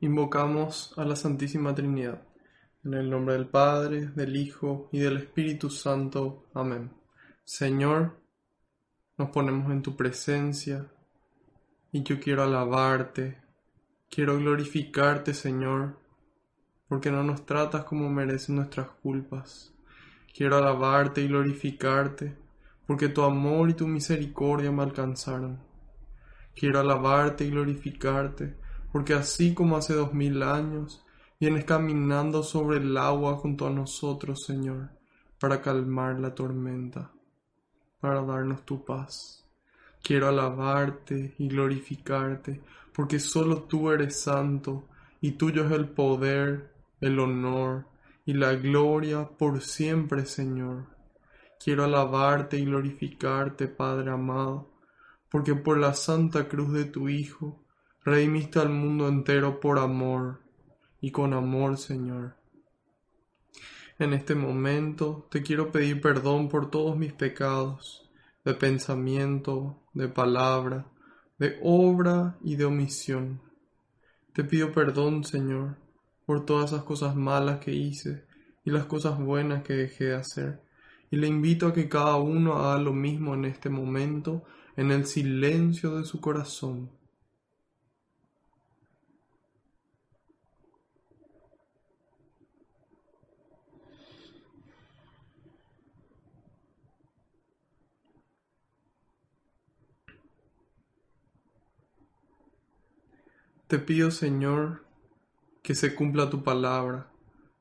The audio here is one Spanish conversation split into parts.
Invocamos a la Santísima Trinidad, en el nombre del Padre, del Hijo y del Espíritu Santo. Amén. Señor, nos ponemos en tu presencia y yo quiero alabarte, quiero glorificarte, Señor, porque no nos tratas como merecen nuestras culpas. Quiero alabarte y glorificarte, porque tu amor y tu misericordia me alcanzaron. Quiero alabarte y glorificarte, porque así como hace dos mil años, vienes caminando sobre el agua junto a nosotros, Señor, para calmar la tormenta, para darnos tu paz. Quiero alabarte y glorificarte, porque solo tú eres santo, y tuyo es el poder, el honor y la gloria por siempre, Señor. Quiero alabarte y glorificarte, Padre amado, porque por la santa cruz de tu Hijo, redimiste al mundo entero por amor y con amor, Señor. En este momento te quiero pedir perdón por todos mis pecados, de pensamiento, de palabra, de obra y de omisión. Te pido perdón, Señor, por todas esas cosas malas que hice y las cosas buenas que dejé de hacer. Y le invito a que cada uno haga lo mismo en este momento, en el silencio de su corazón. Te pido, Señor, que se cumpla tu palabra.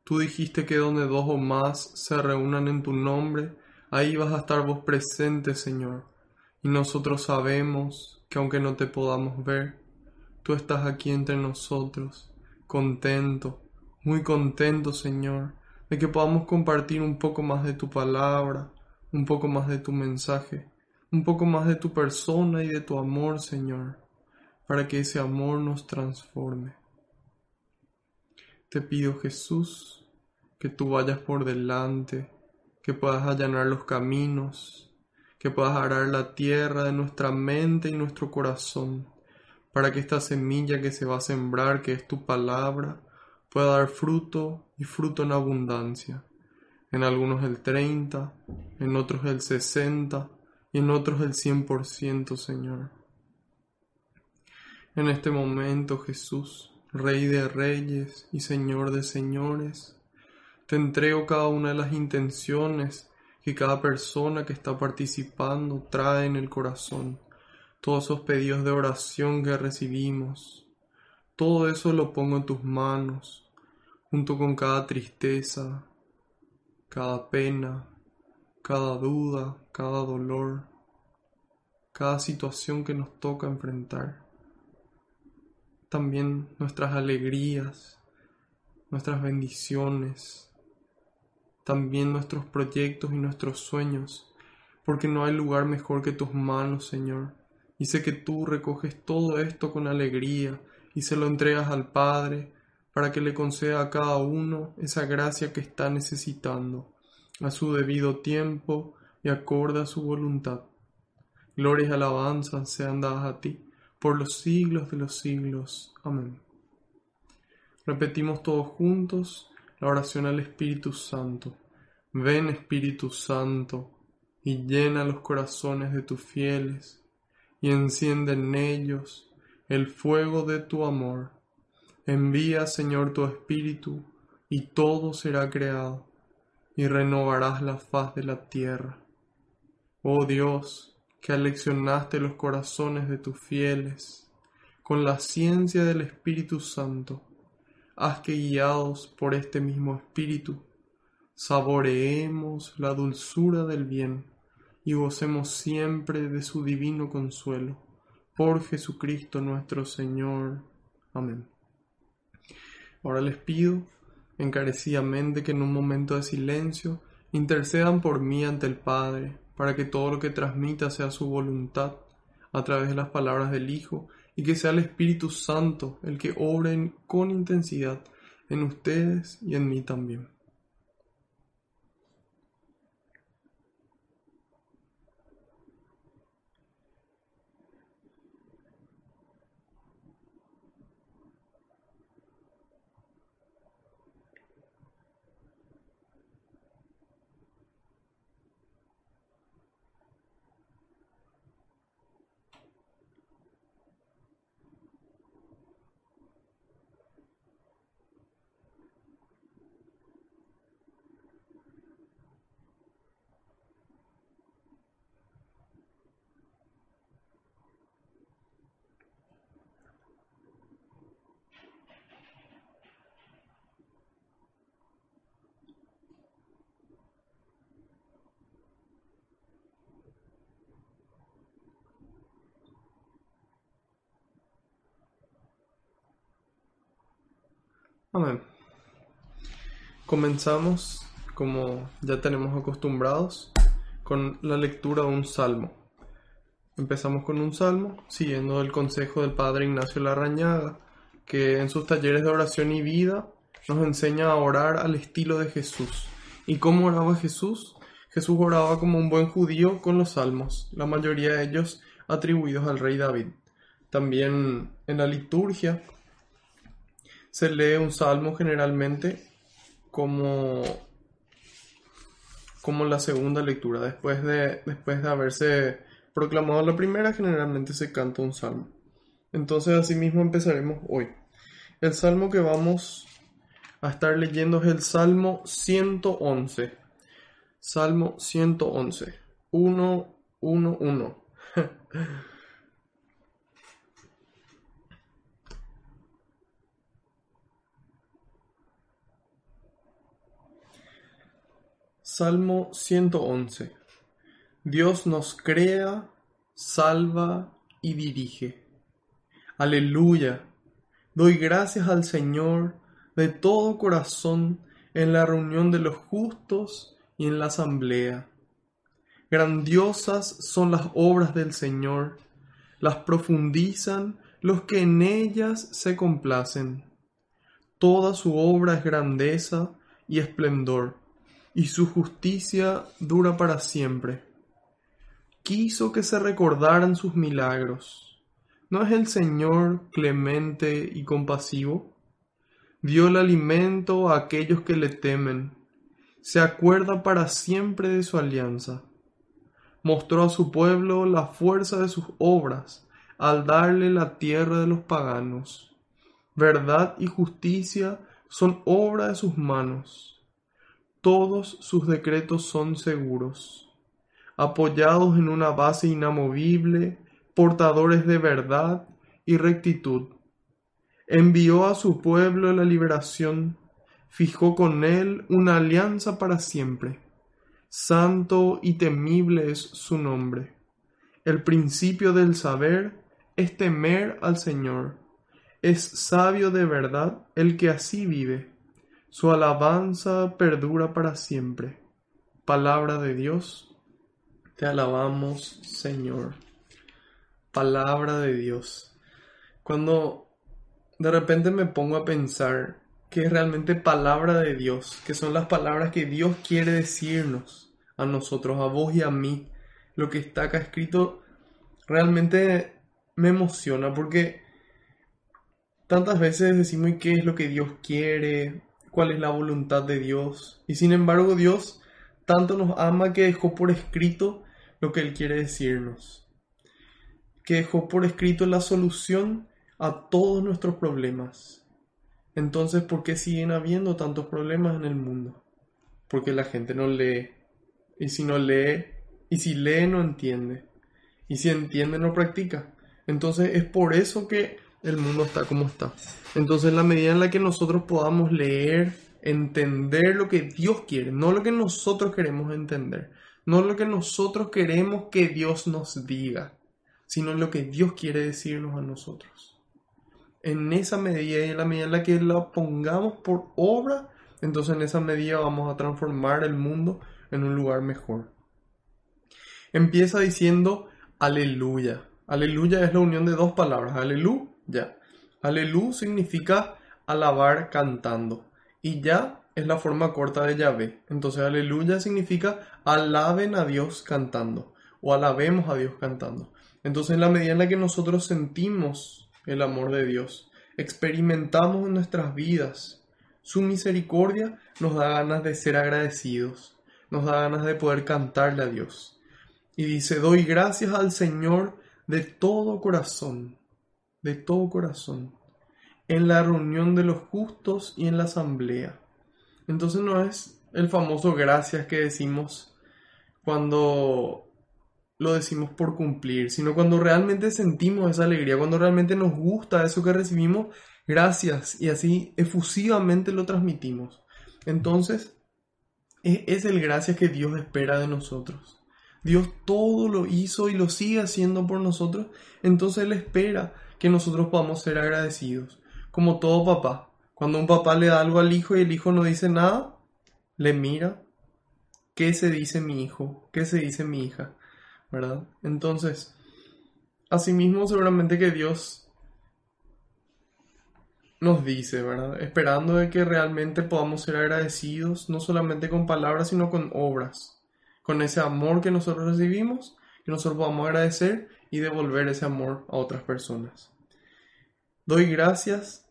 Tú dijiste que donde dos o más se reúnan en tu nombre, ahí vas a estar vos presente, Señor. Y nosotros sabemos que aunque no te podamos ver, tú estás aquí entre nosotros, contento, muy contento, Señor, de que podamos compartir un poco más de tu palabra, un poco más de tu mensaje, un poco más de tu persona y de tu amor, Señor para que ese amor nos transforme. Te pido Jesús que tú vayas por delante, que puedas allanar los caminos, que puedas arar la tierra de nuestra mente y nuestro corazón, para que esta semilla que se va a sembrar, que es tu palabra, pueda dar fruto y fruto en abundancia. En algunos el 30, en otros el 60 y en otros el 100%, Señor. En este momento, Jesús, Rey de Reyes y Señor de Señores, te entrego cada una de las intenciones que cada persona que está participando trae en el corazón, todos esos pedidos de oración que recibimos. Todo eso lo pongo en tus manos, junto con cada tristeza, cada pena, cada duda, cada dolor, cada situación que nos toca enfrentar también nuestras alegrías, nuestras bendiciones, también nuestros proyectos y nuestros sueños, porque no hay lugar mejor que tus manos, Señor. Y sé que tú recoges todo esto con alegría y se lo entregas al Padre para que le conceda a cada uno esa gracia que está necesitando, a su debido tiempo y acorde a su voluntad. Gloria y alabanzas sean dadas a ti por los siglos de los siglos. Amén. Repetimos todos juntos la oración al Espíritu Santo. Ven Espíritu Santo y llena los corazones de tus fieles y enciende en ellos el fuego de tu amor. Envía, Señor, tu Espíritu y todo será creado y renovarás la faz de la tierra. Oh Dios, que aleccionaste los corazones de tus fieles con la ciencia del Espíritu Santo, haz que guiados por este mismo Espíritu, saboreemos la dulzura del bien y gocemos siempre de su divino consuelo. Por Jesucristo nuestro Señor. Amén. Ahora les pido encarecidamente que en un momento de silencio intercedan por mí ante el Padre, para que todo lo que transmita sea su voluntad a través de las palabras del Hijo y que sea el Espíritu Santo el que obre con intensidad en ustedes y en mí también. Comenzamos, como ya tenemos acostumbrados, con la lectura de un salmo. Empezamos con un salmo, siguiendo el consejo del Padre Ignacio Larrañaga, que en sus talleres de oración y vida nos enseña a orar al estilo de Jesús. ¿Y cómo oraba Jesús? Jesús oraba como un buen judío con los salmos, la mayoría de ellos atribuidos al rey David. También en la liturgia se lee un salmo generalmente como, como la segunda lectura. Después de, después de haberse proclamado la primera, generalmente se canta un salmo. Entonces, asimismo empezaremos hoy. El salmo que vamos a estar leyendo es el Salmo 111. Salmo 111. 1, 1, 1. Salmo 111. Dios nos crea, salva y dirige. Aleluya. Doy gracias al Señor de todo corazón en la reunión de los justos y en la asamblea. Grandiosas son las obras del Señor, las profundizan los que en ellas se complacen. Toda su obra es grandeza y esplendor y su justicia dura para siempre. Quiso que se recordaran sus milagros. ¿No es el Señor clemente y compasivo? Dio el alimento a aquellos que le temen. Se acuerda para siempre de su alianza. Mostró a su pueblo la fuerza de sus obras al darle la tierra de los paganos. Verdad y justicia son obra de sus manos todos sus decretos son seguros, apoyados en una base inamovible, portadores de verdad y rectitud. Envió a su pueblo la liberación, fijó con él una alianza para siempre. Santo y temible es su nombre. El principio del saber es temer al Señor. Es sabio de verdad el que así vive su alabanza perdura para siempre. Palabra de Dios, te alabamos, Señor. Palabra de Dios. Cuando de repente me pongo a pensar que es realmente palabra de Dios, que son las palabras que Dios quiere decirnos a nosotros, a vos y a mí, lo que está acá escrito, realmente me emociona porque tantas veces decimos qué es lo que Dios quiere, cuál es la voluntad de Dios. Y sin embargo Dios tanto nos ama que dejó por escrito lo que Él quiere decirnos. Que dejó por escrito la solución a todos nuestros problemas. Entonces, ¿por qué siguen habiendo tantos problemas en el mundo? Porque la gente no lee. Y si no lee, y si lee no entiende. Y si entiende no practica. Entonces es por eso que el mundo está como está. Entonces, en la medida en la que nosotros podamos leer, entender lo que Dios quiere, no lo que nosotros queremos entender, no lo que nosotros queremos que Dios nos diga, sino lo que Dios quiere decirnos a nosotros. en esa medida y en la medida en la que la pongamos por obra, entonces en esa medida vamos a transformar el mundo en un lugar mejor. Empieza diciendo aleluya. Aleluya es la unión de dos palabras, aleluya. Aleluya significa alabar cantando y ya es la forma corta de Yahvé. Entonces aleluya significa alaben a Dios cantando o alabemos a Dios cantando. Entonces en la medida en la que nosotros sentimos el amor de Dios, experimentamos en nuestras vidas su misericordia, nos da ganas de ser agradecidos, nos da ganas de poder cantarle a Dios. Y dice, doy gracias al Señor de todo corazón, de todo corazón, en la reunión de los justos y en la asamblea. Entonces no es el famoso gracias que decimos cuando lo decimos por cumplir, sino cuando realmente sentimos esa alegría, cuando realmente nos gusta eso que recibimos, gracias, y así efusivamente lo transmitimos. Entonces, e-, es el gracias que Dios espera de nosotros. Dios todo lo hizo y lo sigue haciendo por nosotros, entonces Él espera que nosotros podamos ser agradecidos. Como todo papá, cuando un papá le da algo al hijo y el hijo no dice nada, le mira, ¿qué se dice mi hijo? ¿Qué se dice mi hija? ¿verdad? Entonces, asimismo seguramente que Dios nos dice, ¿verdad? Esperando de que realmente podamos ser agradecidos, no solamente con palabras, sino con obras, con ese amor que nosotros recibimos, que nosotros podamos agradecer y devolver ese amor a otras personas. Doy gracias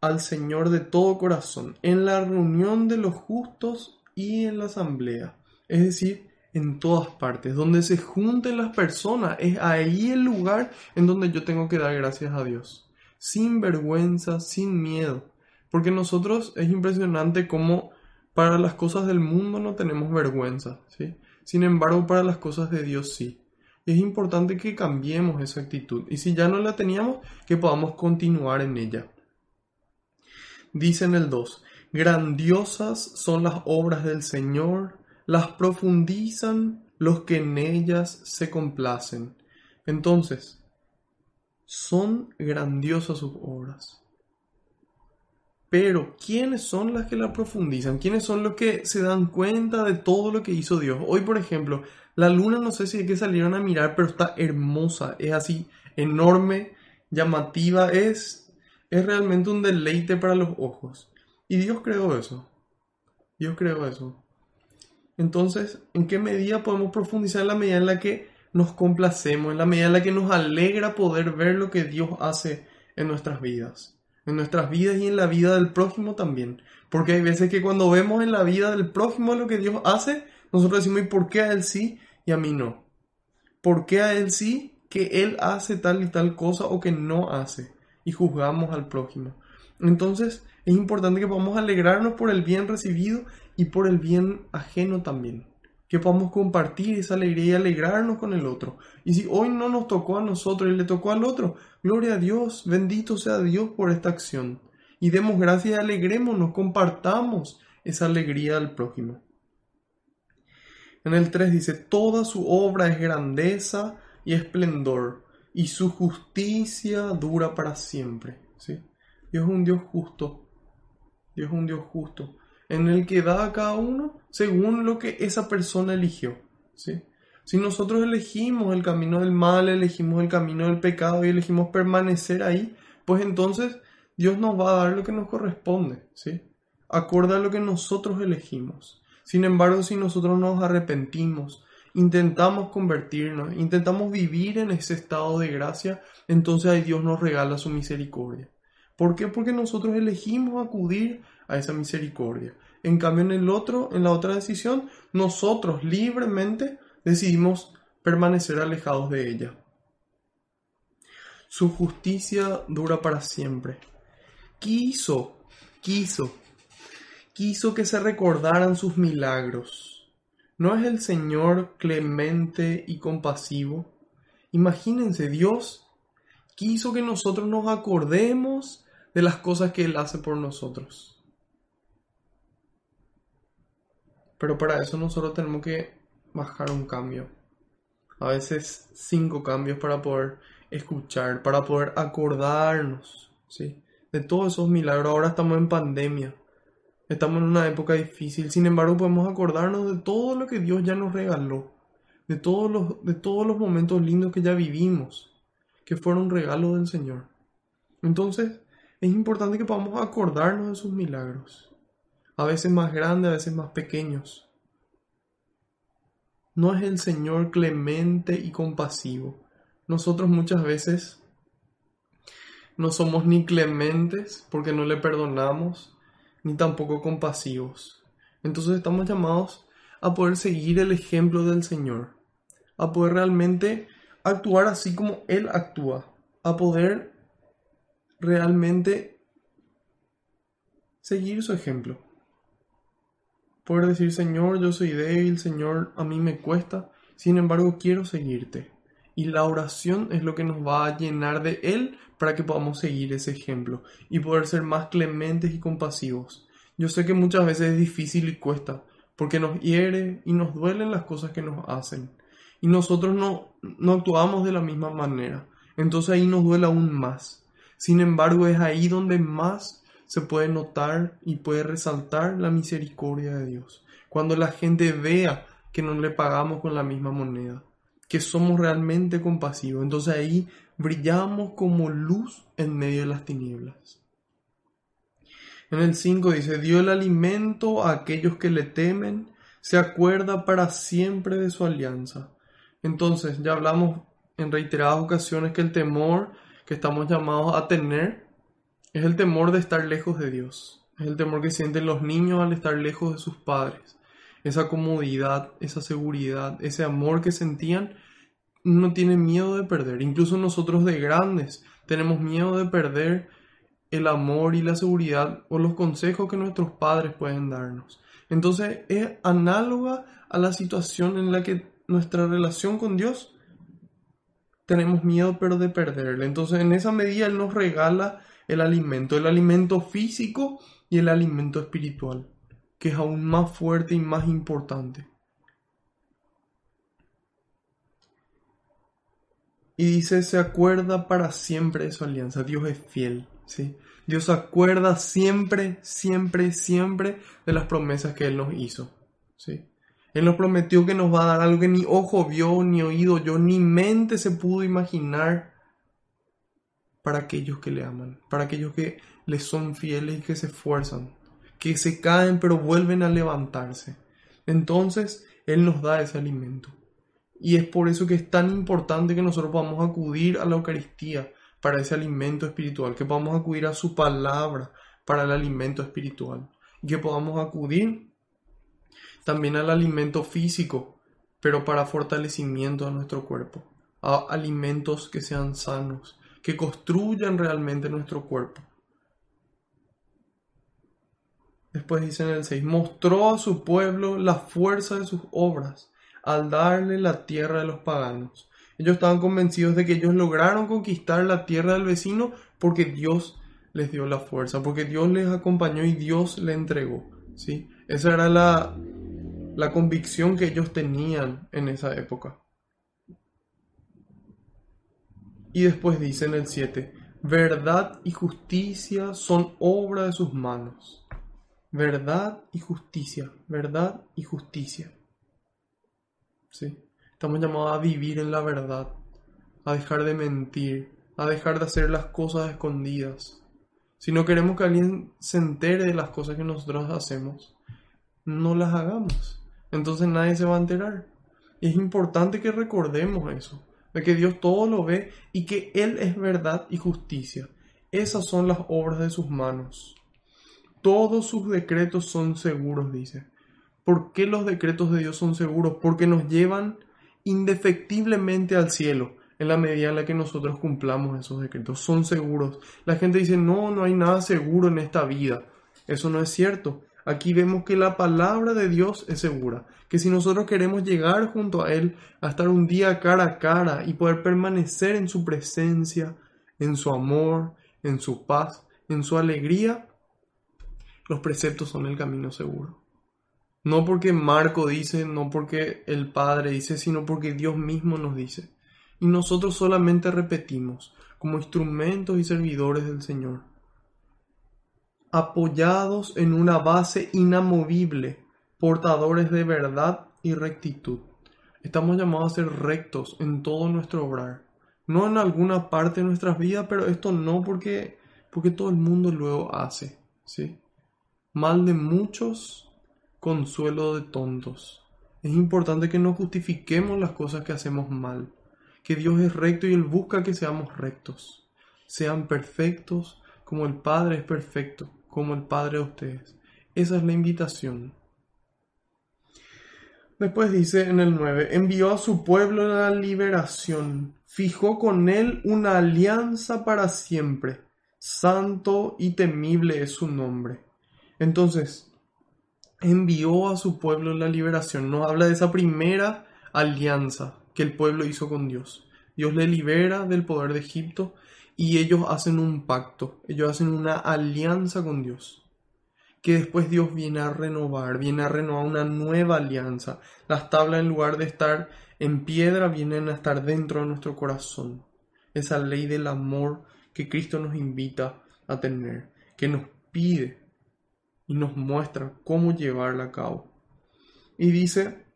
al Señor de todo corazón, en la reunión de los justos y en la asamblea. Es decir, en todas partes, donde se junten las personas, es ahí el lugar en donde yo tengo que dar gracias a Dios, sin vergüenza, sin miedo, porque nosotros es impresionante cómo para las cosas del mundo no tenemos vergüenza, ¿sí? Sin embargo, para las cosas de Dios sí. Es importante que cambiemos esa actitud y si ya no la teníamos, que podamos continuar en ella. Dice en el 2, grandiosas son las obras del Señor, las profundizan los que en ellas se complacen. Entonces, son grandiosas sus obras. Pero, ¿quiénes son las que la profundizan? ¿Quiénes son los que se dan cuenta de todo lo que hizo Dios? Hoy, por ejemplo, la luna no sé si es que salieron a mirar, pero está hermosa, es así, enorme, llamativa, es, es realmente un deleite para los ojos. Y Dios creó eso. Dios creó eso. Entonces, ¿en qué medida podemos profundizar en la medida en la que nos complacemos, en la medida en la que nos alegra poder ver lo que Dios hace en nuestras vidas? En nuestras vidas y en la vida del prójimo también. Porque hay veces que cuando vemos en la vida del prójimo lo que Dios hace, nosotros decimos, ¿y por qué a él sí y a mí no? ¿Por qué a él sí que él hace tal y tal cosa o que no hace? Y juzgamos al prójimo. Entonces, es importante que podamos alegrarnos por el bien recibido y por el bien ajeno también. Que podamos compartir esa alegría y alegrarnos con el otro. Y si hoy no nos tocó a nosotros y le tocó al otro, gloria a Dios, bendito sea Dios por esta acción. Y demos gracias y alegrémonos, compartamos esa alegría al prójimo. En el 3 dice, toda su obra es grandeza y esplendor, y su justicia dura para siempre. ¿sí? Dios es un Dios justo. Dios es un Dios justo en el que da a cada uno según lo que esa persona eligió. Si nosotros elegimos el camino del mal, elegimos el camino del pecado y elegimos permanecer ahí, pues entonces Dios nos va a dar lo que nos corresponde, ¿sí? Acorde a lo que nosotros elegimos. Sin embargo, si nosotros nos arrepentimos, intentamos convertirnos, intentamos vivir en ese estado de gracia, entonces ahí Dios nos regala su misericordia. ¿Por qué? Porque nosotros elegimos acudir a esa misericordia. En cambio, en el otro, en la otra decisión, nosotros libremente decidimos permanecer alejados de ella. Su justicia dura para siempre. Quiso, quiso, quiso que se recordaran sus milagros. ¿No es el Señor clemente y compasivo? Imagínense, Dios quiso que nosotros nos acordemos de las cosas que Él hace por nosotros. Pero para eso nosotros tenemos que bajar un cambio. A veces cinco cambios para poder escuchar, para poder acordarnos, ¿sí? De todos esos milagros. Ahora estamos en pandemia. Estamos en una época difícil. Sin embargo, podemos acordarnos de todo lo que Dios ya nos regaló. De todos los, de todos los momentos lindos que ya vivimos. Que fueron regalos del Señor. Entonces, es importante que podamos acordarnos de sus milagros. A veces más grandes, a veces más pequeños. No es el Señor clemente y compasivo. Nosotros muchas veces no somos ni clementes porque no le perdonamos, ni tampoco compasivos. Entonces estamos llamados a poder seguir el ejemplo del Señor, a poder realmente actuar así como Él actúa, a poder realmente seguir su ejemplo. Poder decir, Señor, yo soy débil, Señor, a mí me cuesta, sin embargo quiero seguirte. Y la oración es lo que nos va a llenar de Él para que podamos seguir ese ejemplo y poder ser más clementes y compasivos. Yo sé que muchas veces es difícil y cuesta, porque nos hiere y nos duelen las cosas que nos hacen. Y nosotros no, no actuamos de la misma manera. Entonces ahí nos duele aún más. Sin embargo, es ahí donde más se puede notar y puede resaltar la misericordia de Dios. Cuando la gente vea que no le pagamos con la misma moneda que somos realmente compasivos. Entonces ahí brillamos como luz en medio de las tinieblas. En el 5 dice, dio el alimento a aquellos que le temen, se acuerda para siempre de su alianza. Entonces, ya hablamos en reiteradas ocasiones que el temor que estamos llamados a tener es el temor de estar lejos de Dios. Es el temor que sienten los niños al estar lejos de sus padres esa comodidad, esa seguridad, ese amor que sentían, no tienen miedo de perder. Incluso nosotros de grandes tenemos miedo de perder el amor y la seguridad o los consejos que nuestros padres pueden darnos. Entonces es análoga a la situación en la que nuestra relación con Dios tenemos miedo pero de perderle. Entonces en esa medida Él nos regala el alimento, el alimento físico y el alimento espiritual que es aún más fuerte y más importante. Y dice, se acuerda para siempre de su alianza. Dios es fiel, ¿sí? Dios acuerda siempre, siempre, siempre de las promesas que Él nos hizo, ¿sí? Él nos prometió que nos va a dar algo que ni ojo vio, ni oído yo, ni mente se pudo imaginar para aquellos que le aman, para aquellos que le son fieles y que se esfuerzan que se caen pero vuelven a levantarse. Entonces Él nos da ese alimento. Y es por eso que es tan importante que nosotros podamos acudir a la Eucaristía para ese alimento espiritual, que podamos acudir a su palabra para el alimento espiritual, y que podamos acudir también al alimento físico, pero para fortalecimiento de nuestro cuerpo, a alimentos que sean sanos, que construyan realmente nuestro cuerpo. Después dice en el 6, mostró a su pueblo la fuerza de sus obras al darle la tierra de los paganos. Ellos estaban convencidos de que ellos lograron conquistar la tierra del vecino porque Dios les dio la fuerza, porque Dios les acompañó y Dios le entregó. ¿sí? Esa era la, la convicción que ellos tenían en esa época. Y después dice en el 7, verdad y justicia son obra de sus manos verdad y justicia, verdad y justicia. Estamos llamados a vivir en la verdad, a dejar de mentir, a dejar de hacer las cosas escondidas. Si no queremos que alguien se entere de las cosas que nosotros hacemos, no las hagamos. Entonces nadie se va a enterar. Y es importante que recordemos eso, de que Dios todo lo ve y que Él es verdad y justicia. Esas son las obras de sus manos. Todos sus decretos son seguros, dice. ¿Por qué los decretos de Dios son seguros? Porque nos llevan indefectiblemente al cielo en la medida en la que nosotros cumplamos esos decretos. Son seguros. La gente dice, no, no hay nada seguro en esta vida. Eso no es cierto. Aquí vemos que la palabra de Dios es segura, que si nosotros queremos llegar junto a Él, a estar un día cara a cara y poder permanecer en su presencia, en su amor, en su paz, en su alegría, los preceptos son el camino seguro. No porque Marco dice, no porque el Padre dice, sino porque Dios mismo nos dice. Y nosotros solamente repetimos como instrumentos y servidores del Señor. apoyados en una base inamovible, portadores de verdad y rectitud. Estamos llamados a ser rectos en todo nuestro obrar. No en alguna parte de nuestras vidas, pero esto no porque, porque todo el mundo luego hace. ¿sí? Mal de muchos, consuelo de tontos. Es importante que no justifiquemos las cosas que hacemos mal, que Dios es recto y Él busca que seamos rectos. Sean perfectos como el Padre es perfecto, como el Padre de ustedes. Esa es la invitación. Después dice en el 9, envió a su pueblo la liberación, fijó con él una alianza para siempre, santo y temible es su nombre. Entonces, envió a su pueblo la liberación, nos habla de esa primera alianza que el pueblo hizo con Dios. Dios le libera del poder de Egipto y ellos hacen un pacto, ellos hacen una alianza con Dios que después Dios viene a renovar, viene a renovar una nueva alianza. Las tablas en lugar de estar en piedra vienen a estar dentro de nuestro corazón. Esa ley del amor que Cristo nos invita a tener, que nos pide y nos muestra cómo llevarla a cabo. Y dice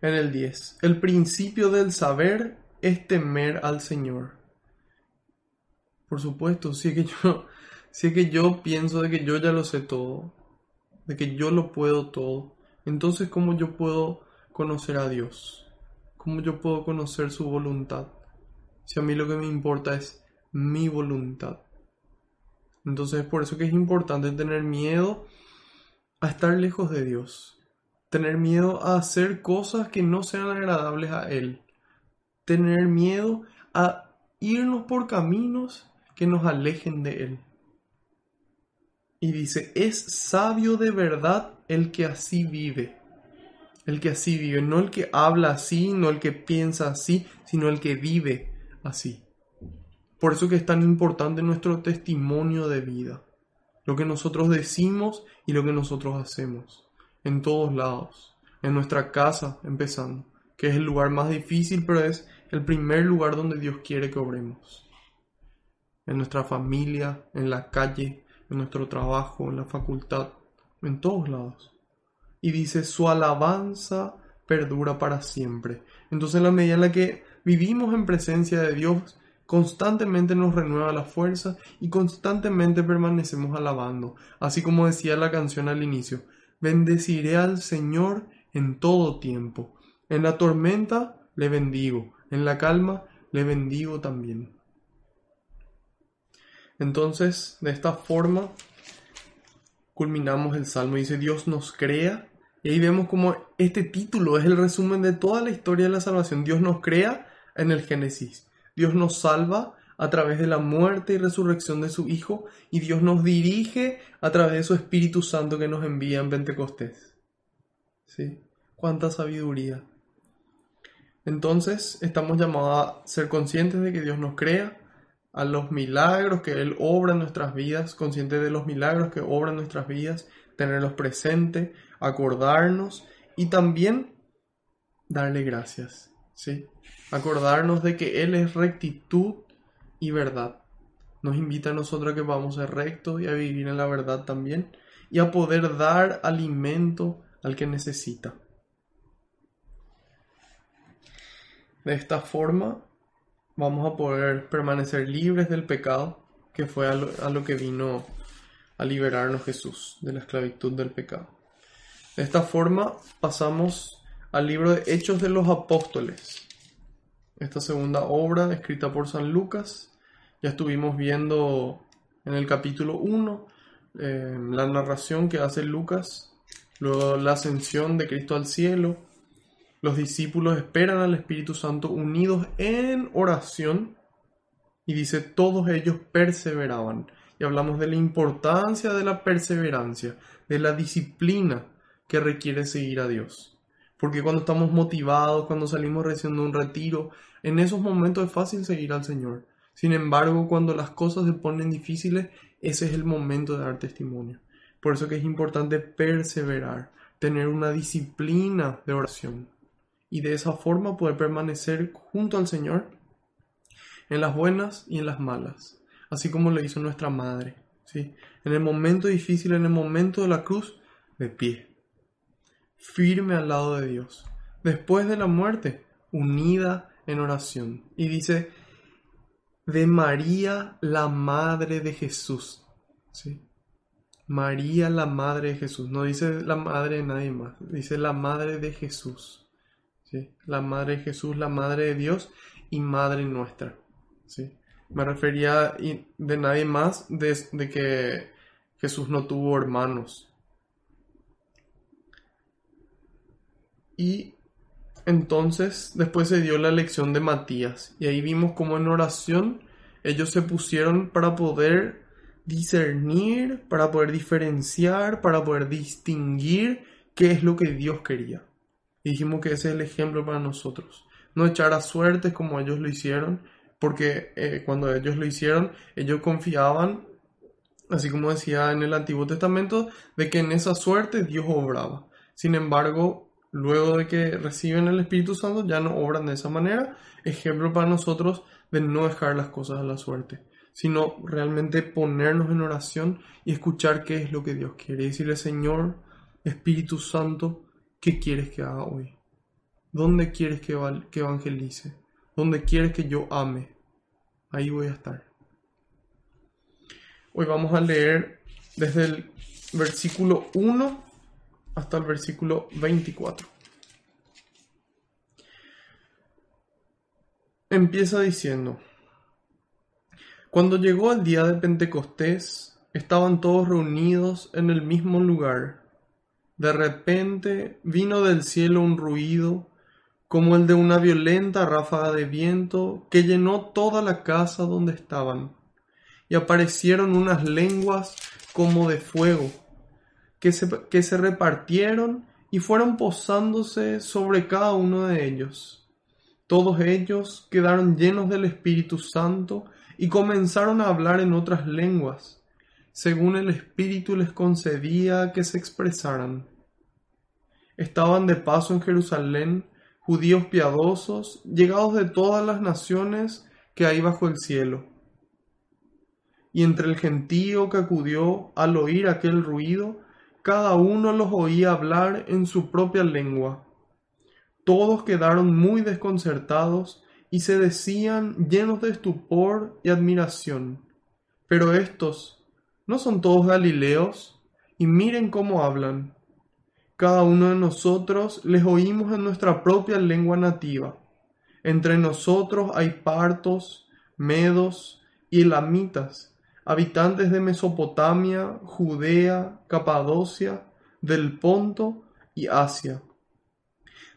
en el 10, el principio del saber es temer al Señor. Por supuesto, sí que yo si es que yo pienso de que yo ya lo sé todo, de que yo lo puedo todo, entonces ¿cómo yo puedo conocer a Dios? ¿Cómo yo puedo conocer su voluntad? Si a mí lo que me importa es mi voluntad. Entonces es por eso que es importante tener miedo a estar lejos de Dios. Tener miedo a hacer cosas que no sean agradables a Él. Tener miedo a irnos por caminos que nos alejen de Él. Y dice, es sabio de verdad el que así vive. El que así vive, no el que habla así, no el que piensa así, sino el que vive así. Por eso que es tan importante nuestro testimonio de vida. Lo que nosotros decimos y lo que nosotros hacemos. En todos lados. En nuestra casa, empezando. Que es el lugar más difícil, pero es el primer lugar donde Dios quiere que obremos. En nuestra familia, en la calle, en nuestro trabajo, en la facultad, en todos lados. Y dice, su alabanza perdura para siempre. Entonces en la medida en la que vivimos en presencia de Dios, constantemente nos renueva la fuerza y constantemente permanecemos alabando. Así como decía la canción al inicio, bendeciré al Señor en todo tiempo. En la tormenta le bendigo, en la calma le bendigo también. Entonces, de esta forma, culminamos el Salmo. Dice, Dios nos crea. Y ahí vemos como este título es el resumen de toda la historia de la salvación. Dios nos crea en el Génesis. Dios nos salva a través de la muerte y resurrección de su Hijo. Y Dios nos dirige a través de su Espíritu Santo que nos envía en Pentecostés. ¿Sí? Cuánta sabiduría. Entonces, estamos llamados a ser conscientes de que Dios nos crea a los milagros que Él obra en nuestras vidas, conscientes de los milagros que obra en nuestras vidas, tenerlos presentes, acordarnos y también darle gracias, ¿sí? Acordarnos de que Él es rectitud y verdad. Nos invita a nosotros a que vamos a ser rectos y a vivir en la verdad también y a poder dar alimento al que necesita. De esta forma vamos a poder permanecer libres del pecado, que fue a lo, que vino a liberarnos Jesús de la esclavitud del pecado. De esta forma pasamos al libro de Hechos de los Apóstoles, esta segunda obra escrita por San Lucas. Ya estuvimos viendo en el capítulo 1 eh, la narración que hace Lucas, luego la ascensión de Cristo al cielo, los discípulos esperan al Espíritu Santo unidos en oración y dice, todos ellos perseveraban. Y hablamos de la importancia de la perseverancia, de la disciplina que requiere seguir a Dios. Porque cuando estamos motivados, cuando salimos recién de un retiro, en esos momentos es fácil seguir al Señor. Sin embargo, cuando las cosas se ponen difíciles, ese es el momento de dar testimonio. Por eso que es importante perseverar, tener una disciplina de oración y de esa forma poder permanecer junto al Señor en las buenas y en las malas, así como lo hizo nuestra madre, ¿sí? En el momento difícil, en el momento de la cruz, de pie, firme al lado de Dios. Después de la muerte, unida en oración. Y dice, de María, la madre de Jesús. ¿sí? María, la madre de Jesús. No dice la madre de nadie más, dice la madre de Jesús. ¿sí? La madre de Jesús, la madre de Dios y madre nuestra. ¿sí? Me refería de nadie más de, de que Jesús no tuvo hermanos. Y entonces después se dio la lección de Matías y ahí vimos cómo en oración ellos se pusieron para poder discernir, para poder diferenciar, para poder distinguir qué es lo que Dios quería. Dijimos que ese es el ejemplo para nosotros. No echar a suertes como ellos lo hicieron, porque eh, cuando ellos lo hicieron, ellos confiaban, así como decía en el Antiguo Testamento, de que en esa suerte Dios obraba. Sin embargo, luego de que reciben el Espíritu Santo, ya no obran de esa manera. Ejemplo para nosotros de no dejar las cosas a la suerte, sino realmente ponernos en oración y escuchar qué es lo que Dios quiere. Decirle, Señor, Espíritu Santo, ¿qué quieres que haga hoy? ¿Dónde quieres que, que evangelice? donde quieres que yo ame, ahí voy a estar. Hoy vamos a leer desde el versículo 1 hasta el versículo 24. Empieza diciendo, cuando llegó el día de Pentecostés, estaban todos reunidos en el mismo lugar. De repente vino del cielo un ruido como el de una violenta ráfaga de viento que llenó toda la casa donde estaban, y aparecieron unas lenguas como de fuego, que se, que se repartieron y fueron posándose sobre cada uno de ellos. Todos ellos quedaron llenos del Espíritu Santo y comenzaron a hablar en otras lenguas, según el Espíritu les concedía que se expresaran. Estaban de paso en Jerusalén, judíos piadosos, llegados de todas las naciones que hay bajo el cielo. Y entre el gentío que acudió al oír aquel ruido, cada uno los oía hablar en su propia lengua. Todos quedaron muy desconcertados y se decían llenos de estupor y admiración. Pero estos, ¿no son todos galileos? Y miren cómo hablan cada uno de nosotros les oímos en nuestra propia lengua nativa. Entre nosotros hay partos, medos y elamitas, habitantes de Mesopotamia, Judea, Capadocia, del Ponto y Asia,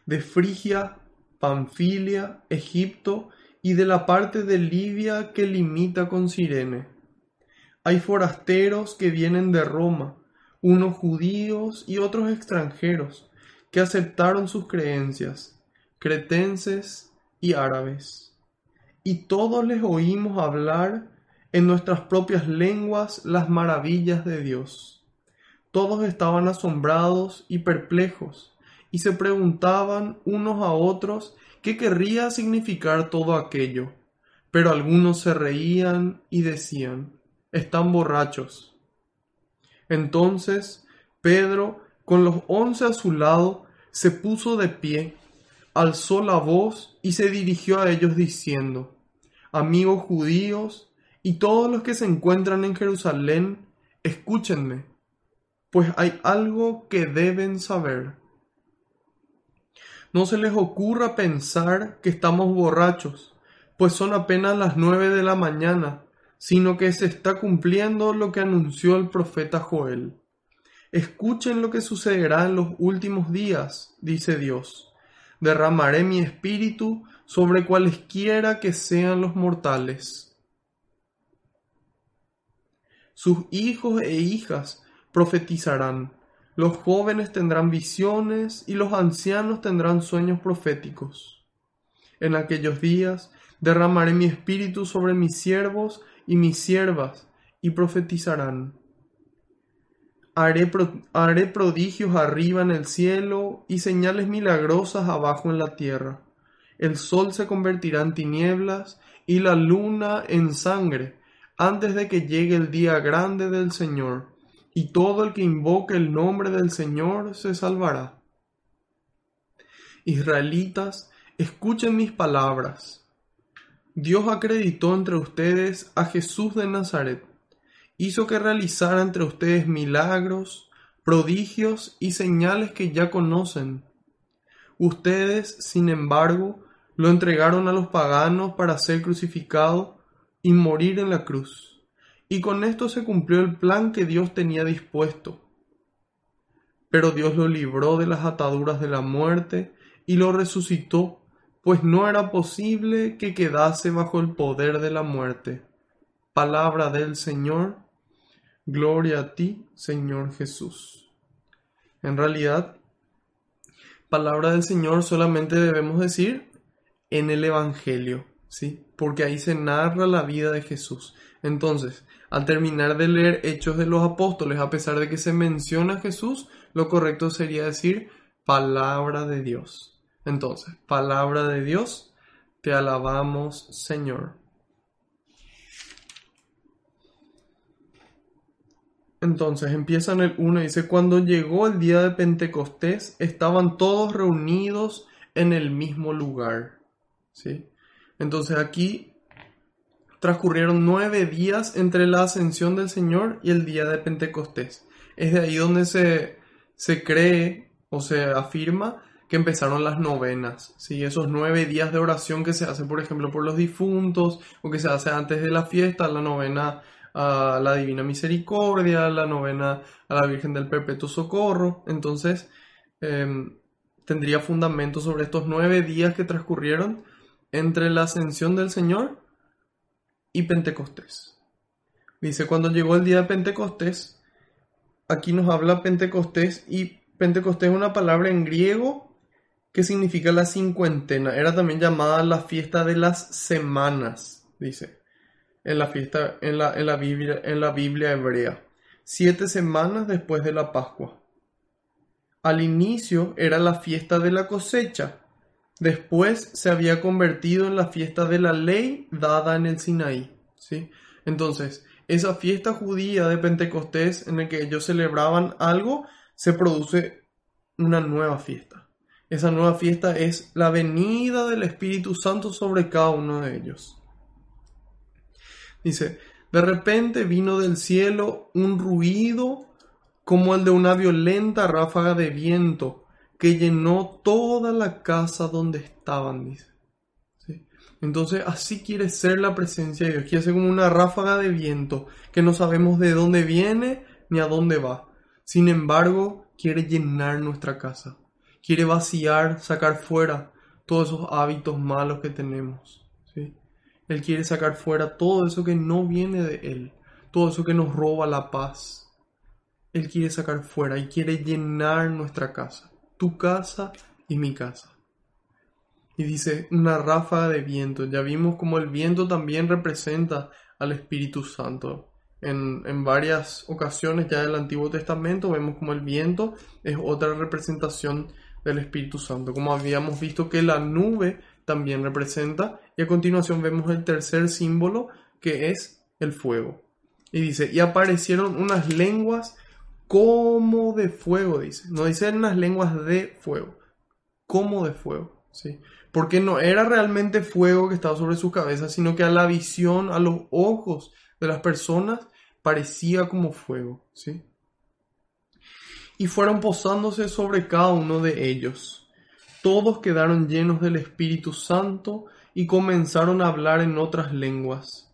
de Frigia, Panfilia, Egipto y de la parte de Libia que limita con Sirene. Hay forasteros que vienen de Roma unos judíos y otros extranjeros que aceptaron sus creencias, cretenses y árabes. Y todos les oímos hablar en nuestras propias lenguas las maravillas de Dios. Todos estaban asombrados y perplejos, y se preguntaban unos a otros qué querría significar todo aquello. Pero algunos se reían y decían, están borrachos. Entonces Pedro, con los once a su lado, se puso de pie, alzó la voz y se dirigió a ellos diciendo, Amigos judíos y todos los que se encuentran en Jerusalén, escúchenme, pues hay algo que deben saber. No se les ocurra pensar que estamos borrachos, pues son apenas las nueve de la mañana sino que se está cumpliendo lo que anunció el profeta Joel. Escuchen lo que sucederá en los últimos días, dice Dios. Derramaré mi espíritu sobre cualesquiera que sean los mortales. Sus hijos e hijas profetizarán, los jóvenes tendrán visiones y los ancianos tendrán sueños proféticos. En aquellos días derramaré mi espíritu sobre mis siervos y mis siervas, y profetizarán. Haré, haré, prodigios arriba en el cielo y señales milagrosas abajo en la tierra. El sol se convertirá en tinieblas y la luna en sangre antes de que llegue el día grande del Señor, y todo el que invoque el nombre del Señor se salvará. Israelitas, escuchen mis palabras. Dios acreditó entre ustedes a Jesús de Nazaret, hizo que realizara entre ustedes milagros, prodigios y señales que ya conocen. Ustedes, sin embargo, lo entregaron a los paganos para ser crucificado y morir en la cruz. Y con esto se cumplió el plan que Dios tenía dispuesto. Pero Dios lo libró de las ataduras de la muerte y lo resucitó, pues no era posible que quedase bajo el poder de la muerte. Palabra del Señor. Gloria a ti, Señor Jesús. En realidad, palabra del Señor solamente debemos decir en el Evangelio, ¿sí? Porque ahí se narra la vida de Jesús. Entonces, al terminar de leer Hechos de los Apóstoles, a pesar de que se menciona a Jesús, lo correcto sería decir palabra de Dios. Entonces, palabra de Dios, te alabamos, Señor. Entonces empieza en el 1 y dice, cuando llegó el día de Pentecostés, estaban todos reunidos en el mismo lugar. ¿Sí? Entonces aquí transcurrieron nueve días entre la ascensión del Señor y el día de Pentecostés. Es de ahí donde se, se cree o se afirma que empezaron las novenas, ¿sí? esos nueve días de oración que se hace, por ejemplo, por los difuntos, o que se hace antes de la fiesta, la novena a la Divina Misericordia, la novena a la Virgen del Perpetuo Socorro. Entonces, em, tendría fundamento sobre estos nueve días que transcurrieron entre la ascensión del Señor y Pentecostés. Dice, cuando llegó el día de Pentecostés, aquí nos habla Pentecostés y Pentecostés es una palabra en griego que significa la cincuentena. Era también llamada la fiesta de las semanas, dice, en la fiesta, en la, en la, Biblia, en la Biblia hebrea. Siete semanas después de la Pascua. Al inicio era la fiesta de la cosecha. Después se había convertido en la fiesta de la ley dada en el Sinaí. ¿sí? Entonces, esa fiesta judía de Pentecostés en la que ellos celebraban algo, se produce una nueva fiesta. Esa nueva fiesta es la venida del Espíritu Santo sobre cada uno de ellos. Dice, de repente vino del cielo un ruido como el de una violenta ráfaga de viento que llenó toda la casa donde estaban, dice. Entonces así quiere ser la presencia de Dios, quiere ser como una ráfaga de viento que no sabemos de dónde viene ni a dónde va. Sin embargo, quiere llenar nuestra casa quiere vaciar, sacar fuera todos esos hábitos malos que tenemos. Él quiere sacar fuera todo eso que no viene de Él, todo eso que nos roba la paz. Él quiere sacar fuera y quiere llenar nuestra casa, tu casa y mi casa. Y dice una ráfaga de viento. Ya vimos como el viento también representa al Espíritu Santo. En, en, varias ocasiones ya del Antiguo Testamento vemos como el viento es otra representación del Espíritu Santo, como habíamos visto que la nube también representa, y a continuación vemos el tercer símbolo que es el fuego. Y dice, y aparecieron unas lenguas como de fuego, dice. No dice unas lenguas de fuego, como de fuego, ¿sí? Porque no era realmente fuego que estaba sobre su cabeza, sino que a la visión, a los ojos de las personas, parecía como fuego, ¿sí? y fueron posándose sobre cada uno de ellos. Todos quedaron llenos del Espíritu Santo y comenzaron a hablar en otras lenguas,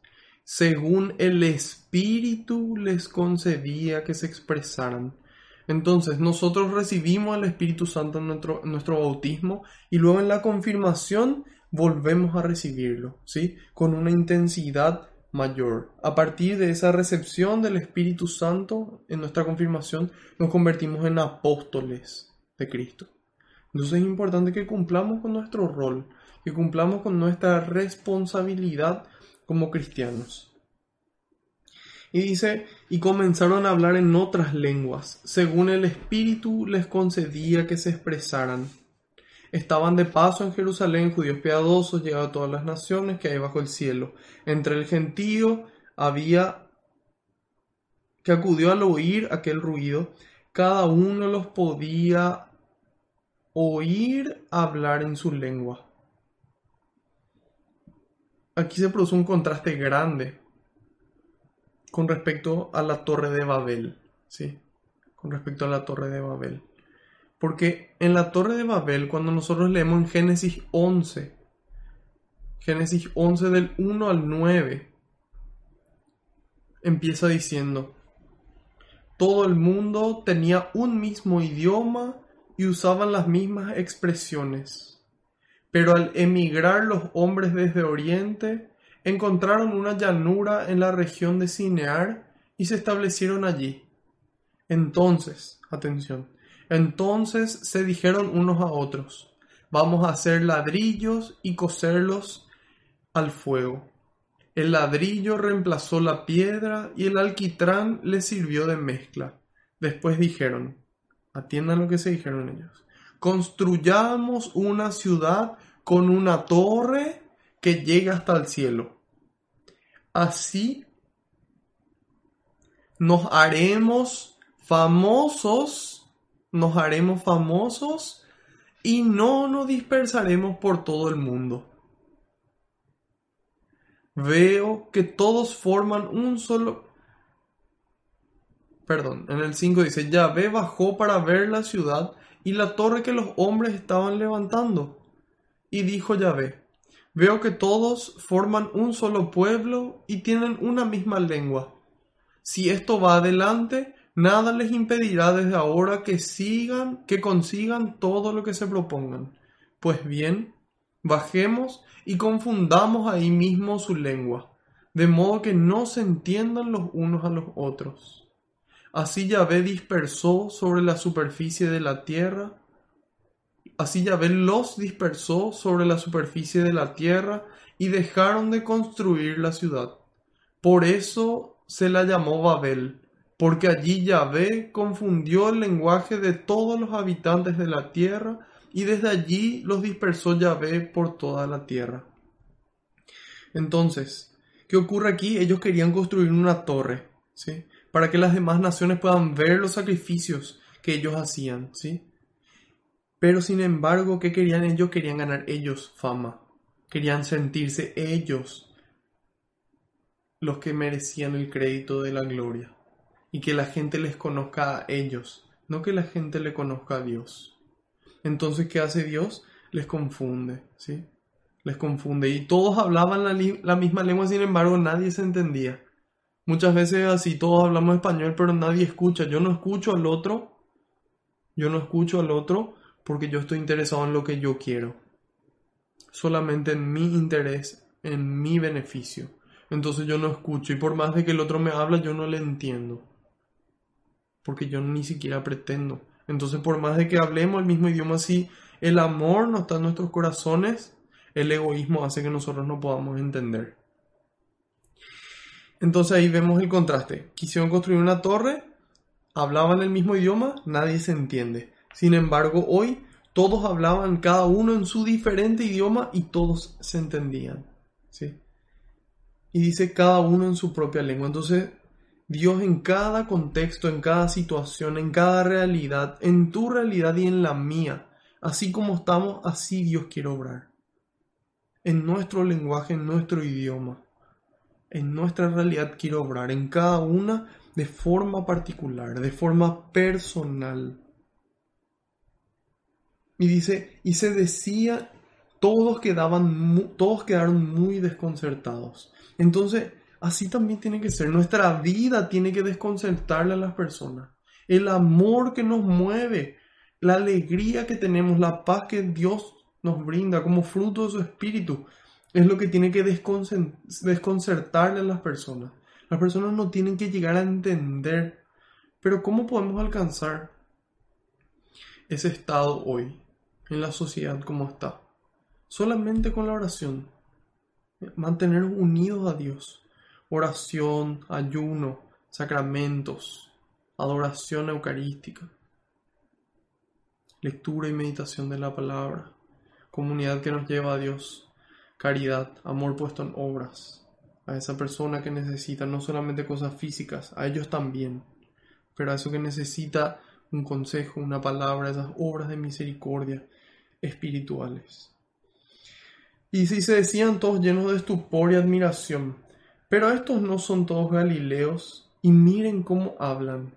según el Espíritu les concedía que se expresaran. Entonces nosotros recibimos el Espíritu Santo en nuestro, nuestro bautismo y luego en la confirmación volvemos a recibirlo, ¿sí? Con una intensidad mayor. A partir de esa recepción del Espíritu Santo en nuestra confirmación, nos convertimos en apóstoles de Cristo. Entonces es importante que cumplamos con nuestro rol, que cumplamos con nuestra responsabilidad como cristianos. Y dice, y comenzaron a hablar en otras lenguas, según el Espíritu les concedía que se expresaran. Estaban de paso en Jerusalén judíos piadosos, llegados a todas las naciones que hay bajo el cielo. Entre el gentío había que acudió al oír aquel ruido, cada uno los podía oír hablar en su lengua. Aquí se produce un contraste grande con respecto a la torre de Babel, ¿sí? Con respecto a la torre de Babel. Porque en la torre de Babel, cuando nosotros leemos en Génesis 11, Génesis 11 del 1 al 9, empieza diciendo, todo el mundo tenía un mismo idioma y usaban las mismas expresiones. Pero al emigrar los hombres desde Oriente, encontraron una llanura en la región de Cinear y se establecieron allí. Entonces, atención, entonces se dijeron unos a otros, vamos a hacer ladrillos y coserlos al fuego. El ladrillo reemplazó la piedra y el alquitrán le sirvió de mezcla. Después dijeron, Atiendan lo que se dijeron ellos. Construyamos una ciudad con una torre que llegue hasta el cielo. Así nos haremos famosos, nos haremos famosos y no nos dispersaremos por todo el mundo. Veo que todos forman un solo perdón, en el 5 dice, Yahvé bajó para ver la ciudad y la torre que los hombres estaban levantando. Y dijo Yahvé, veo que todos forman un solo pueblo y tienen una misma lengua. Si esto va adelante, nada les impedirá desde ahora que sigan, que consigan todo lo que se propongan. Pues bien, bajemos y confundamos ahí mismo su lengua, de modo que no se entiendan los unos a los otros. Así Yahvé dispersó sobre la superficie de la tierra. Así Yahvé los dispersó sobre la superficie de la tierra y dejaron de construir la ciudad. Por eso se la llamó Babel, porque allí Yahvé confundió el lenguaje de todos los habitantes de la tierra y desde allí los dispersó Yahvé por toda la tierra. Entonces, ¿qué ocurre aquí? Ellos querían construir una torre, ¿sí? Para que las demás naciones puedan ver los sacrificios que ellos hacían, ¿sí? Pero sin embargo, ¿qué querían ellos? Querían ganar ellos fama, querían sentirse ellos los que merecían el crédito de la gloria y que la gente les conozca a ellos, no que la gente le conozca a Dios. Entonces, ¿qué hace Dios? Les confunde, ¿sí? Les confunde. Y todos hablaban la, la misma lengua, sin embargo, nadie se entendía. Muchas veces así todos hablamos español, pero nadie escucha. Yo no escucho al otro. Yo no escucho al otro porque yo estoy interesado en lo que yo quiero. Solamente en mi interés, en mi beneficio. Entonces yo no escucho y por más de que el otro me habla, yo no le entiendo. Porque yo ni siquiera pretendo. Entonces por más de que hablemos el mismo idioma, si el amor no está en nuestros corazones, el egoísmo hace que nosotros no podamos entender. Entonces ahí vemos el contraste. Quisieron construir una torre, hablaban el mismo idioma, nadie se entiende. Sin embargo, hoy todos hablaban cada uno en su diferente idioma y todos se entendían. ¿sí? Y dice cada uno en su propia lengua. Entonces, Dios en cada contexto, en cada situación, en cada realidad, en tu realidad y en la mía, así como estamos, así Dios quiere obrar. En nuestro lenguaje, en nuestro idioma en nuestra realidad quiere obrar, en cada una de forma particular, de forma personal. Y dice, y se decía, todos quedaban, todos quedaron muy desconcertados. Entonces, así también tiene que ser. Nuestra vida tiene que desconcertarle a las personas. El amor que nos mueve, la alegría que tenemos, la paz que Dios nos brinda como fruto de su espíritu, es lo que tiene que desconcertarle a las personas. Las personas no tienen que llegar a entender. Pero ¿cómo podemos alcanzar ese estado hoy en la sociedad como está? Solamente con la oración. Mantenernos unidos a Dios. Oración, ayuno, sacramentos, adoración eucarística, lectura y meditación de la palabra, comunidad que nos lleva a Dios caridad, amor puesto en obras, a esa persona que necesita no solamente cosas físicas, a ellos también, pero a eso que necesita un consejo, una palabra, esas obras de misericordia espirituales. Y si se decían todos llenos de estupor y admiración, pero estos no son todos galileos, y miren cómo hablan.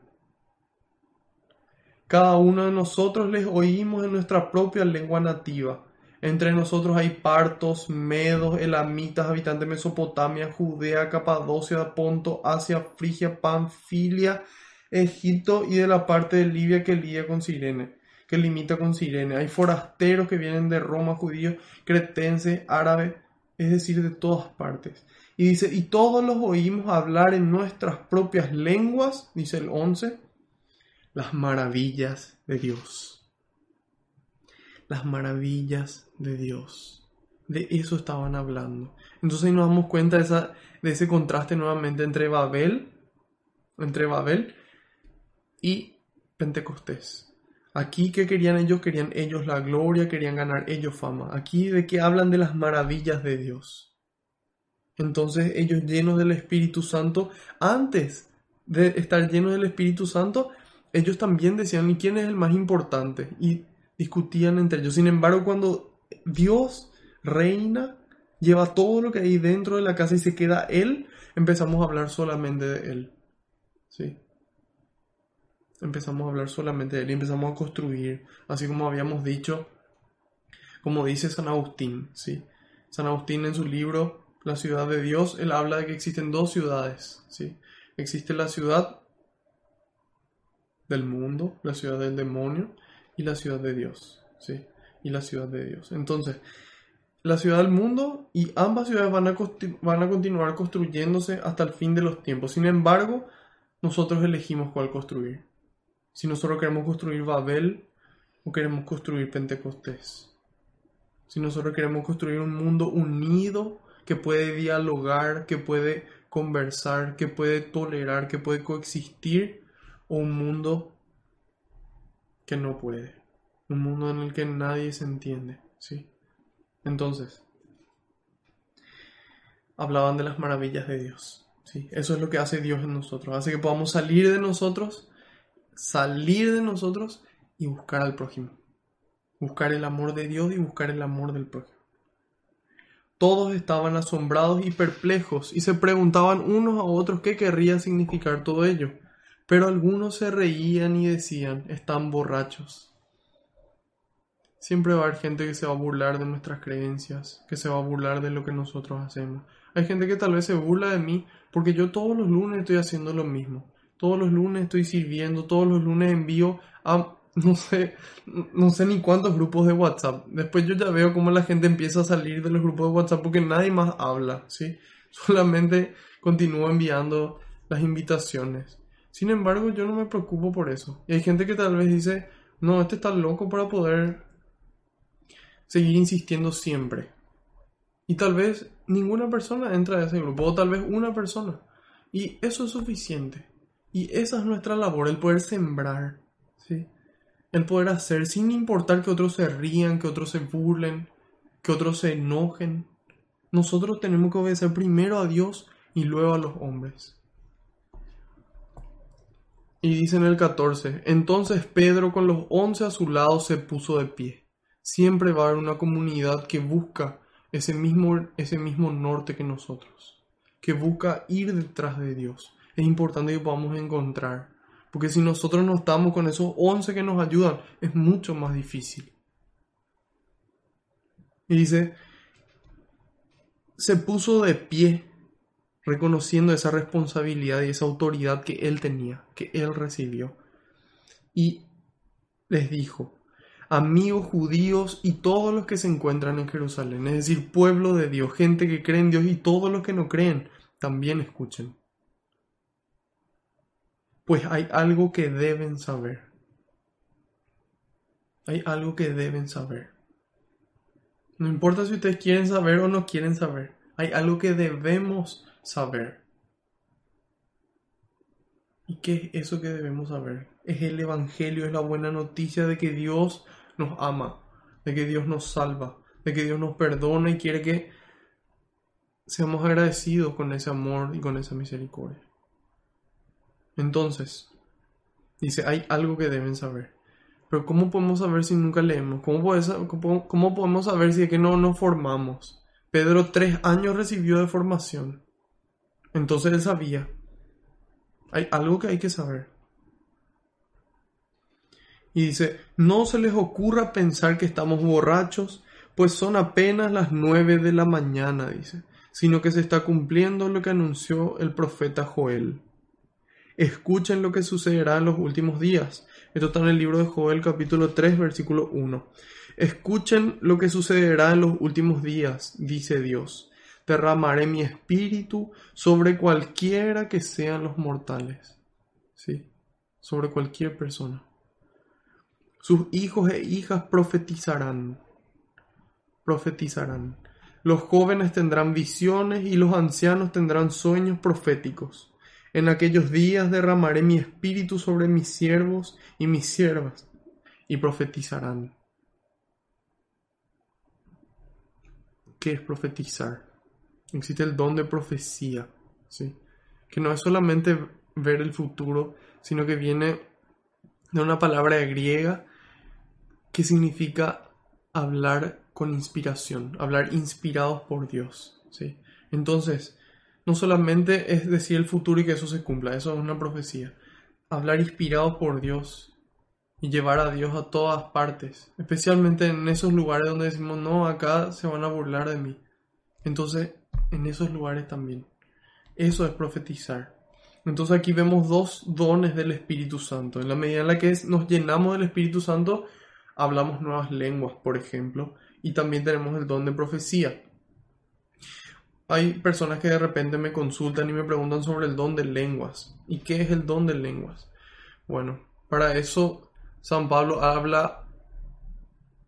Cada uno de nosotros les oímos en nuestra propia lengua nativa. Entre nosotros hay partos, medos, elamitas, habitantes de Mesopotamia, Judea, Capadocia, Ponto, Asia, Frigia, Panfilia, Egipto y de la parte de Libia que lidia con Sirene, que limita con Sirene. Hay forasteros que vienen de Roma, judíos, cretenses, árabes, es decir, de todas partes. Y dice, y todos los oímos hablar en nuestras propias lenguas, dice el 11, las maravillas de Dios. Las maravillas de Dios. De eso estaban hablando. Entonces nos damos cuenta de, esa, de ese contraste nuevamente entre Babel, entre Babel y Pentecostés. Aquí que querían ellos, querían ellos la gloria, querían ganar ellos fama. Aquí de que hablan de las maravillas de Dios. Entonces ellos llenos del Espíritu Santo, antes de estar llenos del Espíritu Santo, ellos también decían, ¿y quién es el más importante? Y discutían entre ellos. Sin embargo, cuando Dios reina, lleva todo lo que hay dentro de la casa y se queda Él, empezamos a hablar solamente de Él. ¿Sí? empezamos a hablar solamente de él y empezamos a construir, así como habíamos dicho, como dice San Agustín, ¿sí? San Agustín en su libro La ciudad de Dios, él habla de que existen dos ciudades, ¿sí? Existe la ciudad del mundo, la ciudad del demonio y la ciudad de Dios, ¿sí? Y la ciudad de Dios. Entonces, la ciudad del mundo y ambas ciudades van a, van a continuar construyéndose hasta el fin de los tiempos. Sin embargo, nosotros elegimos cuál construir si nosotros queremos construir Babel o queremos construir Pentecostés. Si nosotros queremos construir un mundo unido que puede dialogar, que puede conversar, que puede tolerar, que puede coexistir, o un mundo que no puede. Un mundo en el que nadie se entiende, ¿sí? Entonces, hablaban de las maravillas de Dios, ¿sí? Eso es lo que hace Dios en nosotros, hace que podamos salir de nosotros salir de nosotros y buscar al prójimo. Buscar el amor de Dios y buscar el amor del prójimo. Todos estaban asombrados y perplejos y se preguntaban unos a otros qué querría significar todo ello. Pero algunos se reían y decían, están borrachos. Siempre va a haber gente que se va a burlar de nuestras creencias, que se va a burlar de lo que nosotros hacemos. Hay gente que tal vez se burla de mí porque yo todos los lunes estoy haciendo lo mismo. Todos los lunes estoy sirviendo, todos los lunes envío a no sé, no sé ni cuántos grupos de WhatsApp. Después yo ya veo cómo la gente empieza a salir de los grupos de WhatsApp porque nadie más habla, ¿sí? Solamente continúo enviando las invitaciones. Sin embargo, yo no me preocupo por eso. Y hay gente que tal vez dice, no, este está loco para poder seguir insistiendo siempre. Y tal vez ninguna persona entra a ese grupo, o tal vez una persona. Y eso es suficiente. Y esa es nuestra labor, el poder sembrar, ¿sí? El poder hacer sin importar que otros se rían, que otros se burlen, que otros se enojen. Nosotros tenemos que obedecer primero a Dios y luego a los hombres. Y dice en el 14, entonces Pedro con los once a su lado se puso de pie. Siempre va a haber una comunidad que busca ese mismo, ese mismo norte que nosotros, que busca ir detrás de Dios, es importante que podamos encontrar. Porque si nosotros no estamos con esos 11 que nos ayudan, es mucho más difícil. Y dice, se puso de pie, reconociendo esa responsabilidad y esa autoridad que él tenía, que él recibió. Y les dijo, amigos judíos y todos los que se encuentran en Jerusalén, es decir, pueblo de Dios, gente que cree en Dios y todos los que no creen, también escuchen pues hay algo que deben saber. Hay algo que deben saber. No importa si ustedes quieren saber o no quieren saber. Hay algo que debemos saber. ¿Y qué es eso que debemos saber? Es el Evangelio, es la buena noticia de que Dios nos ama, de que Dios nos salva, de que Dios nos perdona y quiere que seamos agradecidos con ese amor y con esa misericordia. Entonces, dice, hay algo que deben saber. Pero ¿cómo podemos saber si nunca leemos? ¿Cómo, podemos saber si es que no nos formamos? Pedro tres años recibió de formación. Entonces él sabía. Hay algo que hay que saber. Y dice, no se les ocurra pensar que estamos borrachos, pues son apenas las nueve de la mañana, dice, sino que se está cumpliendo lo que anunció el profeta Joel. Escuchen lo que sucederá en los últimos días. Esto está en el libro de Joel capítulo 3 versículo 1. Escuchen lo que sucederá en los últimos días, dice Dios. Derramaré mi espíritu sobre cualquiera que sean los mortales. Sí, sobre cualquier persona. Sus hijos e hijas profetizarán. Profetizarán. Los jóvenes tendrán visiones y los ancianos tendrán sueños proféticos. En aquellos días derramaré mi espíritu sobre mis siervos y mis siervas, y profetizarán. ¿Qué es profetizar? Existe el don de profecía, ¿sí? que no es solamente ver el futuro, sino que viene de una palabra griega que significa hablar con inspiración, hablar inspirados por Dios. ¿sí? Entonces, no solamente es decir el futuro y que eso se cumpla, eso es una profecía. Hablar inspirado por Dios y llevar a Dios a todas partes, especialmente en esos lugares donde decimos, no, acá se van a burlar de mí. Entonces, en esos lugares también. Eso es profetizar. Entonces aquí vemos dos dones del Espíritu Santo. En la medida en la que nos llenamos del Espíritu Santo, hablamos nuevas lenguas, por ejemplo, y también tenemos el don de profecía. Hay personas que de repente me consultan y me preguntan sobre el don de lenguas. ¿Y qué es el don de lenguas? Bueno, para eso San Pablo habla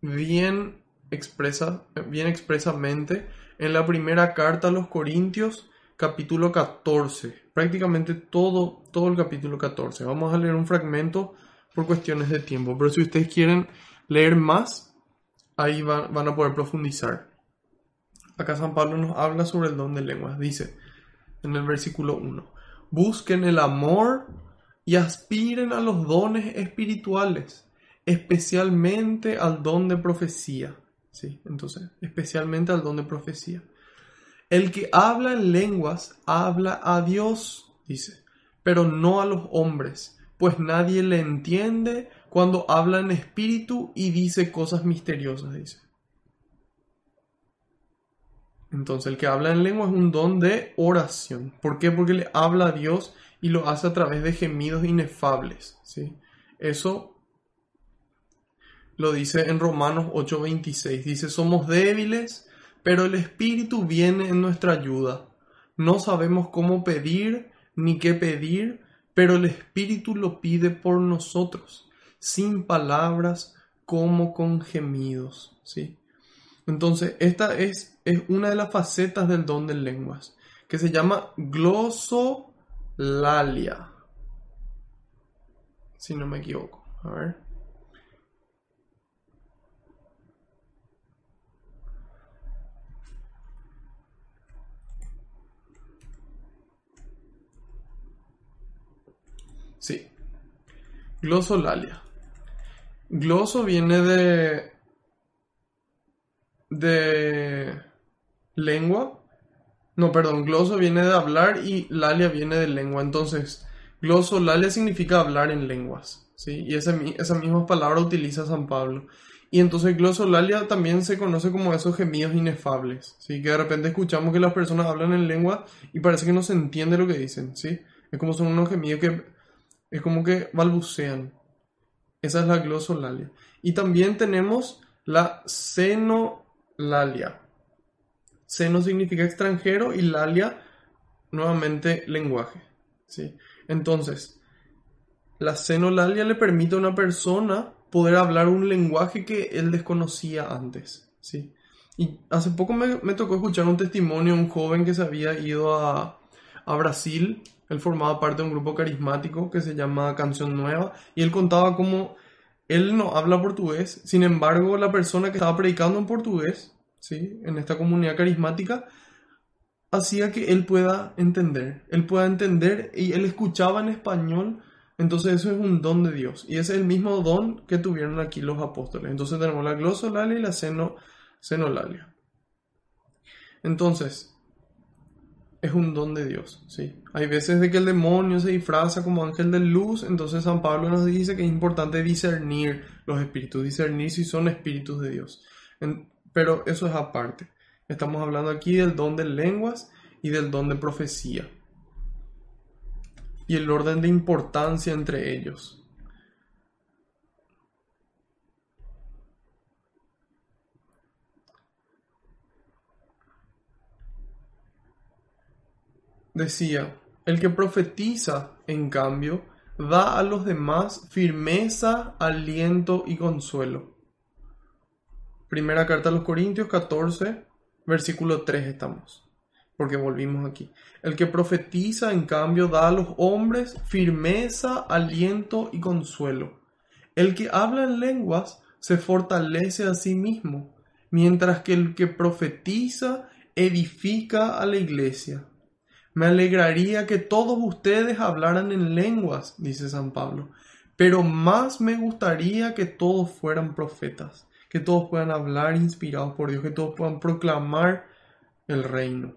bien, expresa, bien expresamente en la primera carta a los Corintios, capítulo 14. Prácticamente todo, todo el capítulo 14. Vamos a leer un fragmento por cuestiones de tiempo. Pero si ustedes quieren leer más, ahí van a poder profundizar. Acá San Pablo nos habla sobre el don de lenguas. Dice en el versículo 1, busquen el amor y aspiren a los dones espirituales, especialmente al don de profecía. Sí, entonces, especialmente al don de profecía. El que habla en lenguas habla a Dios, dice, pero no a los hombres, pues nadie le entiende cuando habla en espíritu y dice cosas misteriosas, dice. Entonces, el que habla en lengua es un don de oración. ¿Por qué? Porque le habla a Dios y lo hace a través de gemidos inefables. ¿sí? Eso lo dice en Romanos 8:26. Dice, somos débiles, pero el Espíritu viene en nuestra ayuda. No sabemos cómo pedir ni qué pedir, pero el Espíritu lo pide por nosotros, sin palabras como con gemidos. ¿sí? Entonces, esta es, es una de las facetas del don de lenguas, que se llama glosolalia. Si no me equivoco. A ver. Sí. Glosolalia. Gloso viene de de lengua. No, perdón, gloso viene de hablar y lalia viene de lengua. Entonces, gloso, lalia significa hablar en lenguas. ¿sí? Y esa, misma palabra utiliza San Pablo. Y entonces glosolalia también se conoce como esos gemidos inefables, ¿sí? Que de repente escuchamos que las personas hablan en lengua y parece que no se entiende lo que dicen, ¿sí? Es como son unos gemidos que es como que balbucean. Esa es la glosolalia. Y también tenemos la seno Lalia. Seno significa extranjero y Lalia nuevamente lenguaje. ¿sí? Entonces, la Lalia le permite a una persona poder hablar un lenguaje que él desconocía antes. ¿sí? Y hace poco me, tocó escuchar un testimonio de un joven que se había ido a, a Brasil. Él formaba parte de un grupo carismático que se llama Canción Nueva. Y él contaba cómo él no habla portugués, sin embargo, la persona que estaba predicando en portugués, ¿sí? en esta comunidad carismática, hacía que él pueda entender, él pueda entender y él escuchaba en español, entonces eso es un don de Dios y es el mismo don que tuvieron aquí los apóstoles. Entonces tenemos la glosolalia y la seno, senolalia. Entonces, es un don de Dios, ¿sí? Hay veces de que el demonio se disfraza como ángel de luz, entonces San Pablo nos dice que es importante discernir los espíritus, discernir si son espíritus de Dios. pero eso es aparte. Estamos hablando aquí del don de lenguas y del don de profecía. Y el orden de importancia entre ellos. Decía, el que profetiza, en cambio, da a los demás firmeza, aliento y consuelo. Primera carta a los Corintios 14, versículo 3 estamos, porque volvimos aquí. El que profetiza, en cambio, da a los hombres firmeza, aliento y consuelo. El que habla en lenguas se fortalece a sí mismo, mientras que el que profetiza edifica a la iglesia. Me alegraría que todos ustedes hablaran en lenguas, dice San Pablo, pero más me gustaría que todos fueran profetas que todos puedan hablar inspirados por Dios, que todos puedan proclamar el reino.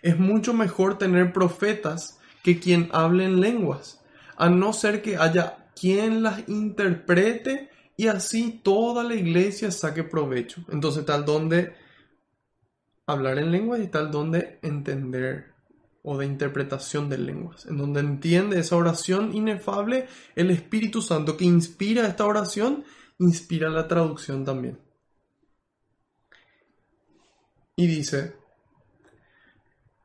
Es mucho mejor tener profetas que quien hable en lenguas, a no ser que haya quien las interprete y así toda la iglesia saque provecho. Entonces tal donde hablar en lenguas y tal donde entender o de interpretación de lenguas, en donde entiende esa oración inefable el Espíritu Santo que inspira esta oración inspira la traducción también. Y dice,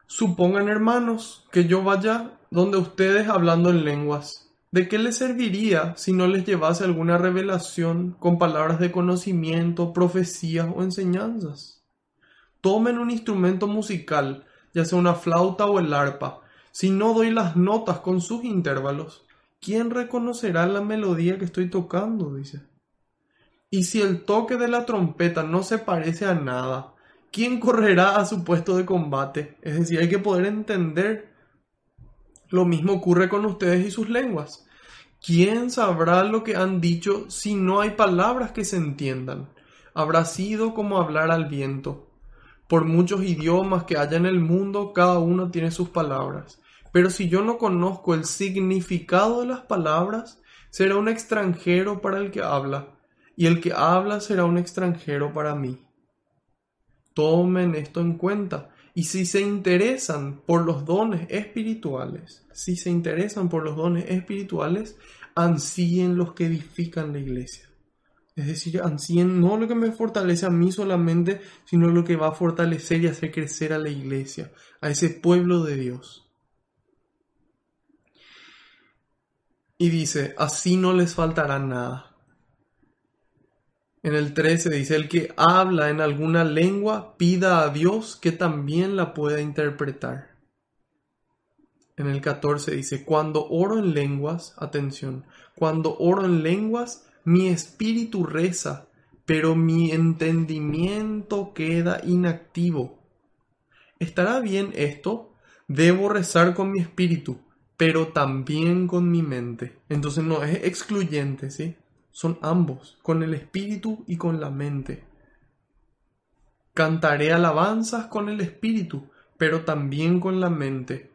supongan hermanos que yo vaya donde ustedes hablando en lenguas. ¿De qué les serviría si no les llevase alguna revelación con palabras de conocimiento, profecías o enseñanzas? Tomen un instrumento musical, ya sea una flauta o el arpa. Si no doy las notas con sus intervalos, ¿quién reconocerá la melodía que estoy tocando? dice. Y si el toque de la trompeta no se parece a nada, ¿quién correrá a su puesto de combate? Es decir, hay que poder entender. Lo mismo ocurre con ustedes y sus lenguas. ¿Quién sabrá lo que han dicho si no hay palabras que se entiendan? Habrá sido como hablar al viento. Por muchos idiomas que haya en el mundo, cada uno tiene sus palabras. Pero si yo no conozco el significado de las palabras, será un extranjero para el que habla y el que habla será un extranjero para mí. Tomen esto en cuenta. Y si se interesan por los dones espirituales, si se interesan por los dones espirituales, ansíen los que edifican la iglesia. Es decir, no lo que me fortalece a mí solamente, sino lo que va a fortalecer y hacer crecer a la iglesia, a ese pueblo de Dios. Y dice, así no les faltará nada. En el 13 dice, el que habla en alguna lengua, pida a Dios que también la pueda interpretar. En el 14 dice, cuando oro en lenguas, atención, cuando oro en lenguas, mi espíritu reza, pero mi entendimiento queda inactivo. ¿Estará bien esto? Debo rezar con mi espíritu, pero también con mi mente. Entonces no es excluyente, ¿sí? son ambos, con el espíritu y con la mente. Cantaré alabanzas con el espíritu, pero también con la mente.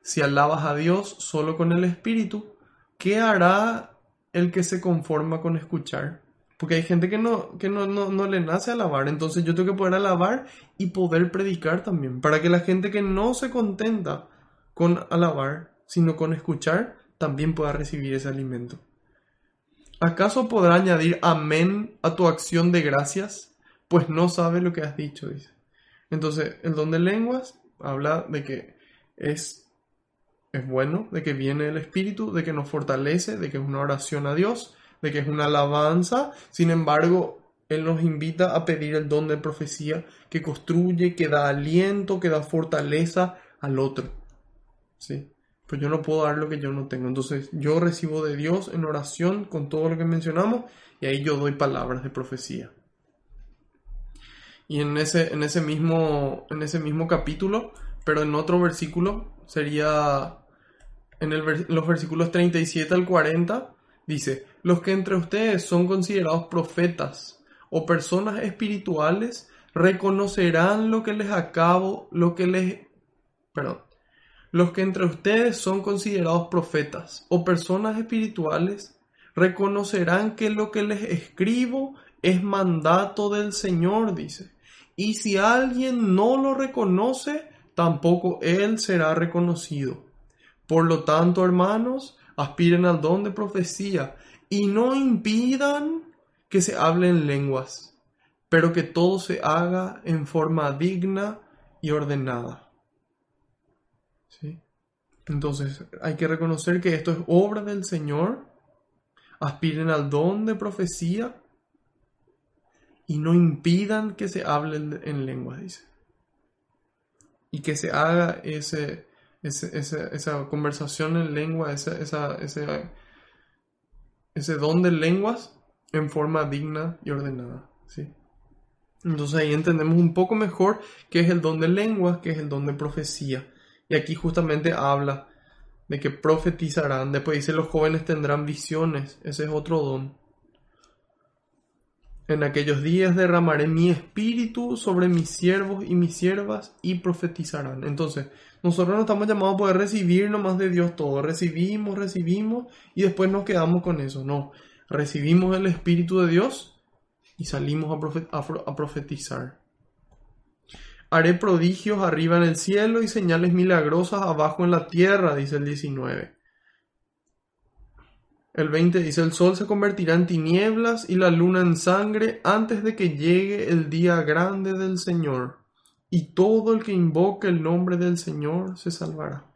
Si alabas a Dios solo con el espíritu, ¿qué hará el que se conforma con escuchar? Porque hay gente que no, que no, no, no le nace alabar, entonces yo tengo que poder alabar y poder predicar también, para que la gente que no se contenta con alabar, sino con escuchar, también pueda recibir ese alimento. ¿Acaso podrá añadir amén a tu acción de gracias? Pues no sabe lo que has dicho, dice. Entonces, el don de lenguas habla de que es, es bueno, de que viene el Espíritu, de que nos fortalece, de que es una oración a Dios, de que es una alabanza. Sin embargo, Él nos invita a pedir el don de profecía que construye, que da aliento, que da fortaleza al otro. ¿Sí? pues yo no puedo dar lo que yo no tengo. Entonces yo recibo de Dios en oración con todo lo que mencionamos y ahí yo doy palabras de profecía. Y en ese, en ese, mismo, en ese mismo capítulo, pero en otro versículo, sería en el, los versículos 37 al 40, dice, los que entre ustedes son considerados profetas o personas espirituales, reconocerán lo que les acabo, lo que les... Perdón. Los que entre ustedes son considerados profetas o personas espirituales, reconocerán que lo que les escribo es mandato del Señor, dice. Y si alguien no lo reconoce, tampoco él será reconocido. Por lo tanto, hermanos, aspiren al don de profecía y no impidan que se hablen lenguas, pero que todo se haga en forma digna y ordenada. ¿Sí? Entonces, hay que reconocer que esto es obra del Señor. Aspiren al don de profecía y no impidan que se hable en lenguas, dice. Y que se haga ese, esa conversación en lengua, esa, ese, ese don de lenguas en forma digna y ordenada. ¿sí? Entonces ahí entendemos un poco mejor qué es el don de lenguas, qué es el don de profecía. Y aquí justamente habla de que profetizarán. Después dice los jóvenes tendrán visiones. Ese es otro don. En aquellos días derramaré mi espíritu sobre mis siervos y mis siervas y profetizarán. Entonces, nosotros no estamos llamados a poder recibir nomás de Dios todo. Recibimos, recibimos y después nos quedamos con eso. No, recibimos el espíritu de Dios y salimos a, a profetizar. Haré prodigios arriba en el cielo y señales milagrosas abajo en la tierra, dice el 19. El 20 dice, el sol se convertirá en tinieblas y la luna en sangre antes de que llegue el día grande del Señor, y todo el que invoque el nombre del Señor se salvará.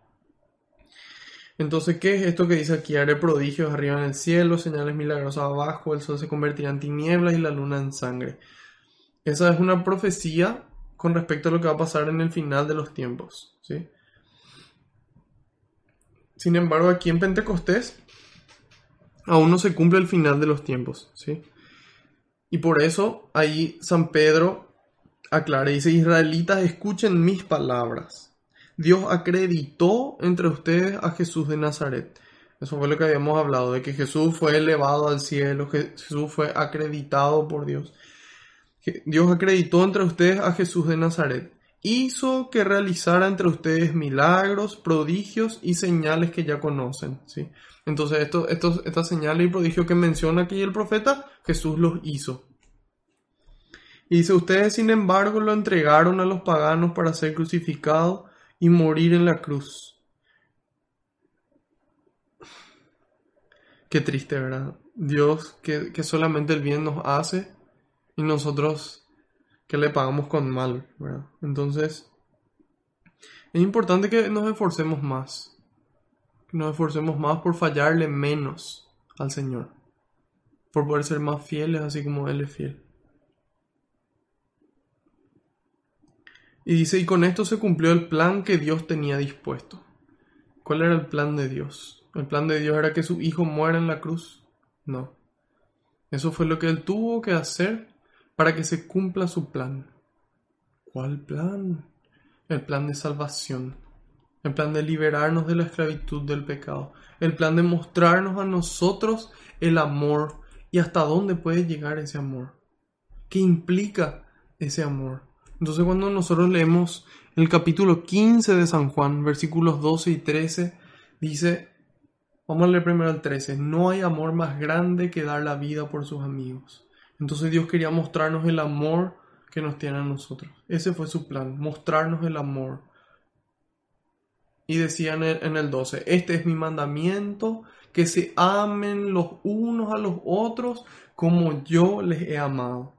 Entonces, ¿qué es esto que dice aquí? Haré prodigios arriba en el cielo, señales milagrosas abajo, el sol se convertirá en tinieblas y la luna en sangre. Esa es una profecía con respecto a lo que va a pasar en el final de los tiempos. ¿sí? Sin embargo, aquí en Pentecostés aún no se cumple el final de los tiempos. ¿sí? Y por eso ahí San Pedro aclara dice, israelitas, escuchen mis palabras. Dios acreditó entre ustedes a Jesús de Nazaret. Eso fue lo que habíamos hablado, de que Jesús fue elevado al cielo, que Jesús fue acreditado por Dios. Dios acreditó entre ustedes a Jesús de Nazaret. Hizo que realizara entre ustedes milagros, prodigios y señales que ya conocen. ¿sí? Entonces, esto, estas señales y prodigios que menciona aquí el profeta, Jesús los hizo. Y dice, ustedes sin embargo lo entregaron a los paganos para ser crucificado y morir en la cruz. Qué triste, ¿verdad? Dios que, que solamente el bien nos hace y nosotros que le pagamos con mal, ¿verdad? Entonces, es importante que nos esforcemos más, nos esforcemos más por fallarle menos al Señor, por poder ser más fieles así como Él es fiel. Y dice, y con esto se cumplió el plan que Dios tenía dispuesto. ¿Cuál era el plan de Dios? ¿El plan de Dios era que su hijo muera en la cruz? No. Eso fue lo que él tuvo que hacer para que se cumpla su plan. ¿Cuál plan? El plan de salvación, el plan de liberarnos de la esclavitud del pecado, el plan de mostrarnos a nosotros el amor y hasta dónde puede llegar ese amor. ¿Qué implica ese amor? Entonces cuando nosotros leemos el capítulo 15 de San Juan, versículos 12 y 13, dice, vamos a leer primero el 13, no hay amor más grande que dar la vida por sus amigos. Entonces Dios quería mostrarnos el amor que nos tiene a nosotros. Ese fue su plan, mostrarnos el amor. Y decía en el, 12, este es mi mandamiento, que se amen los unos a los otros como yo les he amado.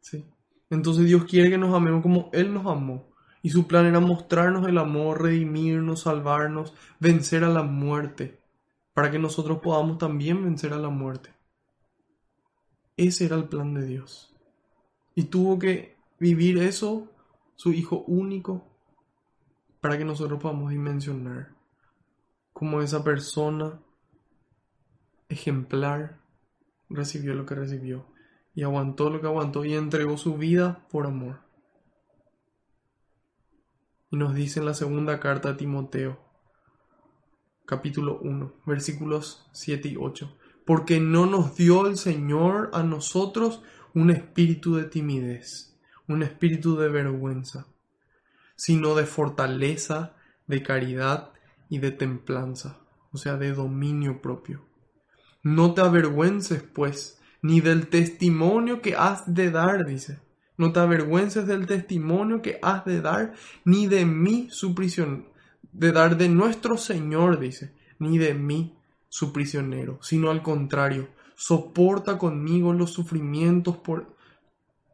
¿Sí? Entonces Dios quiere que nos amemos como Él nos amó. Y su plan era mostrarnos el amor, redimirnos, salvarnos, vencer a la muerte, para que nosotros podamos también vencer a la muerte. Ese era el plan de Dios. Y tuvo que vivir eso su Hijo único para que nosotros podamos dimensionar cómo esa persona ejemplar recibió lo que recibió y aguantó lo que aguantó y entregó su vida por amor. Y nos dice en la segunda carta a Timoteo, capítulo 1, versículos 7 y 8, porque no nos dio el Señor a nosotros un espíritu de timidez, un espíritu de vergüenza, sino de fortaleza, de caridad y de templanza, o sea, de dominio propio. No te avergüences, pues, ni del testimonio que has de dar, dice. No te avergüences del testimonio que has de dar, ni de mí su prisión, de dar de nuestro Señor, dice, ni de mí su prisionero, sino al contrario, soporta conmigo los sufrimientos por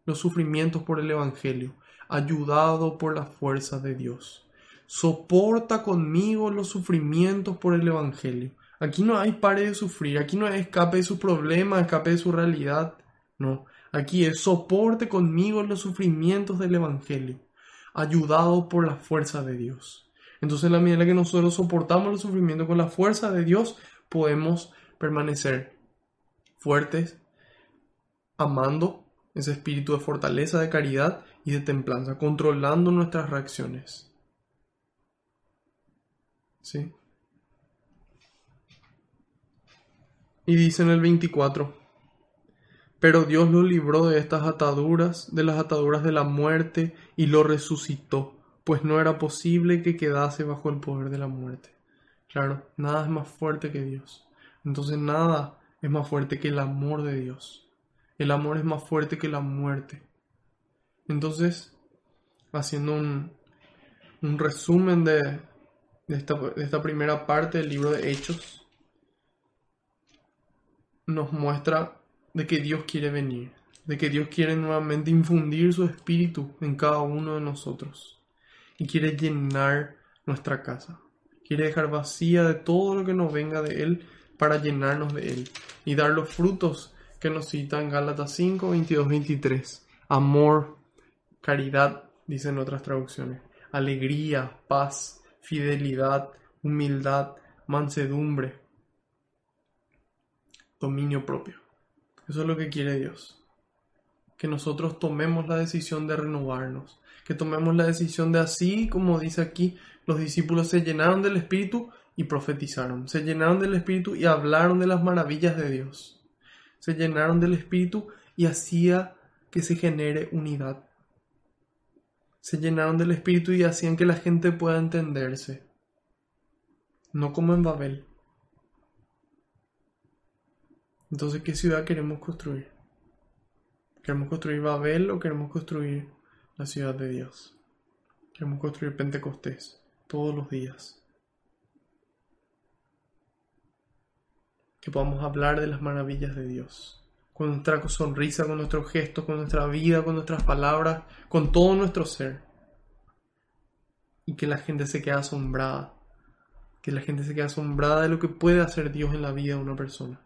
los sufrimientos por el evangelio, ayudado por la fuerza de Dios. Soporta conmigo los sufrimientos por el evangelio. Aquí no hay pare de sufrir, aquí no hay escape de su problema, escape de su realidad. No, aquí es soporte conmigo los sufrimientos del evangelio, ayudado por la fuerza de Dios. Entonces, en la medida en que nosotros soportamos los sufrimientos con la fuerza de Dios, podemos permanecer fuertes, amando ese espíritu de fortaleza, de caridad y de templanza, controlando nuestras reacciones. ¿Sí? Y dice en el 24, pero Dios lo libró de estas ataduras, de las ataduras de la muerte, y lo resucitó, pues no era posible que quedase bajo el poder de la muerte. Claro, nada es más fuerte que Dios. Entonces nada es más fuerte que el amor de Dios. El amor es más fuerte que la muerte. Entonces, haciendo un, un resumen de, de, esta, de esta primera parte del libro de Hechos, nos muestra de que Dios quiere venir, de que Dios quiere nuevamente infundir su espíritu en cada uno de nosotros y quiere llenar nuestra casa. Quiere dejar vacía de todo lo que nos venga de Él para llenarnos de Él y dar los frutos que nos cita en Gálatas 5, 22, 23. Amor, caridad, dicen otras traducciones. Alegría, paz, fidelidad, humildad, mansedumbre, dominio propio. Eso es lo que quiere Dios. Que nosotros tomemos la decisión de renovarnos, que tomemos la decisión de así como dice aquí, los discípulos se llenaron del Espíritu y profetizaron, se llenaron del Espíritu y hablaron de las maravillas de Dios. Se llenaron del Espíritu y hacía que se genere unidad. Se llenaron del Espíritu y hacían que la gente pueda entenderse. No como en Babel. Entonces, ¿qué ciudad queremos construir? ¿Queremos construir Babel o queremos construir la ciudad de Dios? Queremos construir Pentecostés todos los días. Que podamos hablar de las maravillas de Dios. Con nuestra sonrisa, con nuestros gestos, con nuestra vida, con nuestras palabras, con todo nuestro ser. Y que la gente se quede asombrada. Que la gente se quede asombrada de lo que puede hacer Dios en la vida de una persona.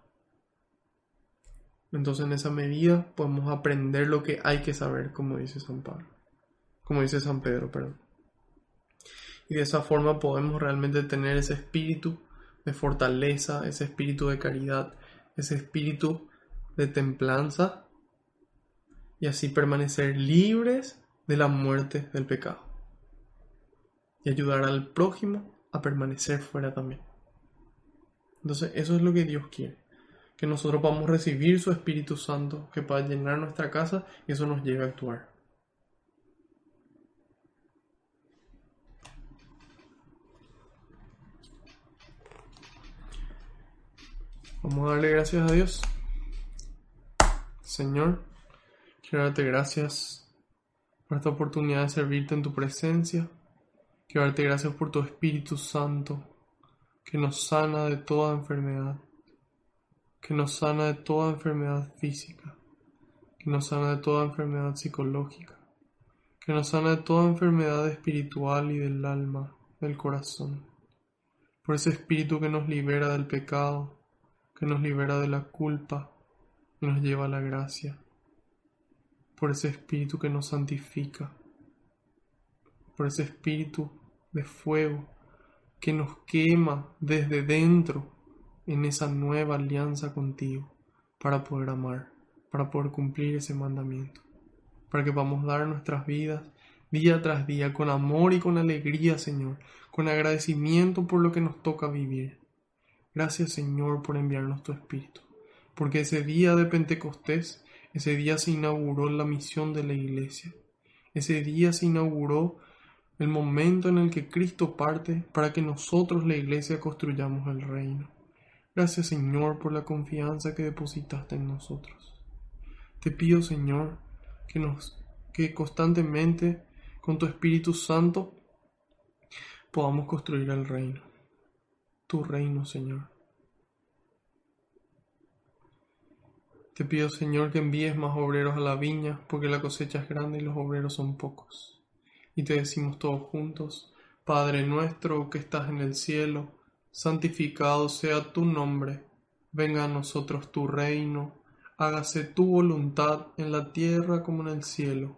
Entonces en esa medida podemos aprender lo que hay que saber, como dice San Pablo. Como dice San Pedro, perdón y de esa forma podemos realmente tener ese espíritu de fortaleza, ese espíritu de caridad, ese espíritu de templanza y así permanecer libres de la muerte del pecado y ayudar al prójimo a permanecer fuera también. Entonces eso es lo que Dios quiere, que nosotros podamos recibir su Espíritu Santo que pueda llenar nuestra casa y eso nos lleve a actuar. Vamos a darle gracias a Dios. Señor, quiero darte gracias por esta oportunidad de servirte en tu presencia. Quiero darte gracias por tu Espíritu Santo que nos sana de toda enfermedad, que nos sana de toda enfermedad física, que nos sana de toda enfermedad psicológica, que nos sana de toda enfermedad espiritual y del alma, del corazón, por ese Espíritu que nos libera del pecado, que nos libera de la culpa nos lleva la gracia, por ese espíritu que nos santifica, por ese espíritu de fuego que nos quema desde dentro en esa nueva alianza contigo para poder amar, para poder cumplir ese mandamiento, para que podamos dar nuestras vidas día tras día, con amor y con alegría, Señor, con agradecimiento por lo que nos toca vivir. Gracias, Señor, por enviarnos tu Espíritu, porque ese día de Pentecostés, ese día se inauguró la misión de la Iglesia. Ese día se inauguró el momento en el que Cristo parte para que nosotros, la Iglesia, construyamos el reino. Gracias, Señor, por la confianza que depositaste en nosotros. Te pido, Señor, que nos que constantemente con tu Espíritu Santo podamos construir el reino. Tu reino, Señor. Te pido, Señor, que envíes más obreros a la viña, porque la cosecha es grande y los obreros son pocos. Y te decimos todos juntos, Padre nuestro que estás en el cielo, santificado sea tu nombre, venga a nosotros tu reino, hágase tu voluntad en la tierra como en el cielo.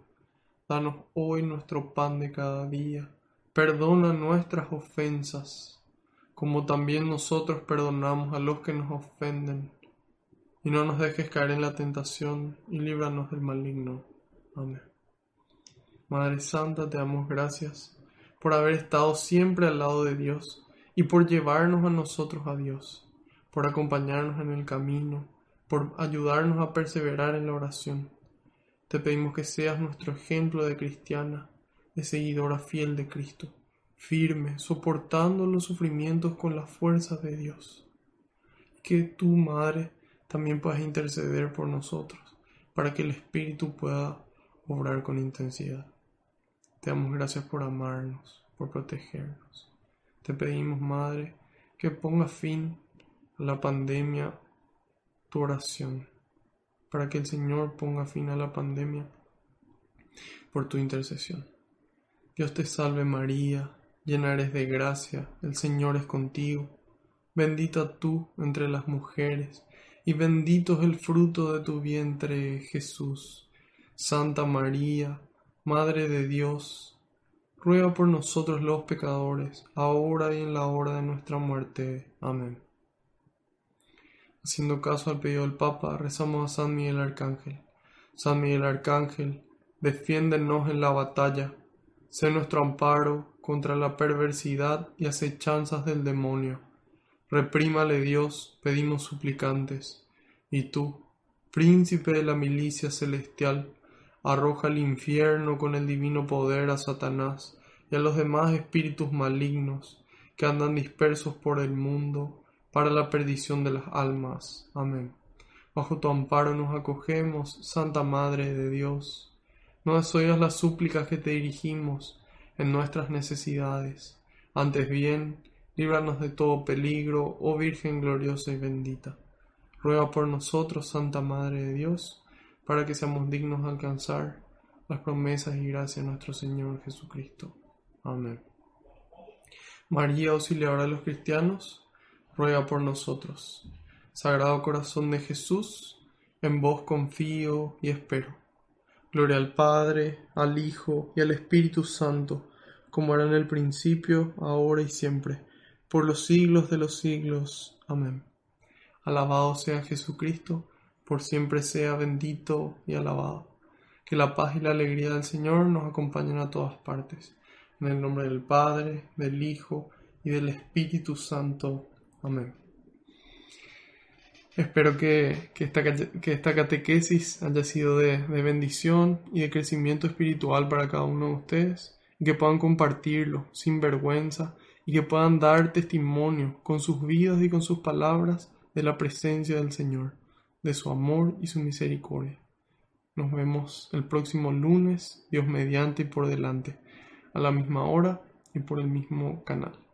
Danos hoy nuestro pan de cada día, perdona nuestras ofensas, como también nosotros perdonamos a los que nos ofenden y no nos dejes caer en la tentación, y líbranos del maligno. Amén. Madre Santa, te damos gracias por haber estado siempre al lado de Dios y por llevarnos a nosotros a Dios, por acompañarnos en el camino, por ayudarnos a perseverar en la oración. Te pedimos que seas nuestro ejemplo de cristiana, de seguidora fiel de Cristo, firme, soportando los sufrimientos con las fuerzas de Dios. Que tu Madre también puedas interceder por nosotros, para que el Espíritu pueda obrar con intensidad. Te damos gracias por amarnos, por protegernos. Te pedimos, Madre, que ponga fin a la pandemia tu oración, para que el Señor ponga fin a la pandemia por tu intercesión. Dios te salve María, llena eres de gracia, el Señor es contigo, bendita tú entre las mujeres, y bendito es el fruto de tu vientre, Jesús. Santa María, Madre de Dios, ruega por nosotros los pecadores, ahora y en la hora de nuestra muerte. Amén. Haciendo caso al pedido del Papa, rezamos a San Miguel Arcángel. San Miguel Arcángel, defiéndenos en la batalla, sé nuestro amparo contra la perversidad y acechanzas del demonio Reprímale Dios, pedimos suplicantes. Y tú, príncipe de la milicia celestial, arroja al infierno con el divino poder a Satanás y a los demás espíritus malignos que andan dispersos por el mundo para la perdición de las almas. Amén. Bajo tu amparo nos acogemos, Santa Madre de Dios. No desoigas las súplicas que te dirigimos en nuestras necesidades. Antes bien, líbranos de todo peligro, oh Virgen gloriosa y bendita. Ruega por nosotros, Santa Madre de Dios, para que seamos dignos de alcanzar las promesas y gracias de nuestro Señor Jesucristo. Amén. María, auxiliadora de los cristianos, ruega por nosotros. Sagrado Corazón de Jesús, en vos confío y espero. Gloria al Padre, al Hijo y al Espíritu Santo, como era en el principio, ahora y siempre por los siglos de los siglos. Amén. Alabado sea Jesucristo, por siempre sea bendito y alabado. Que la paz y la alegría del Señor nos acompañen a todas partes. En el nombre del Padre, del Hijo y del Espíritu Santo. Amén. Espero que, esta, que esta, catequesis haya sido de, de bendición y de crecimiento espiritual para cada uno de ustedes y que puedan compartirlo sin vergüenza y que puedan dar testimonio con sus vidas y con sus palabras de la presencia del Señor, de su amor y su misericordia. Nos vemos el próximo lunes, Dios mediante y por delante, a la misma hora y por el mismo canal.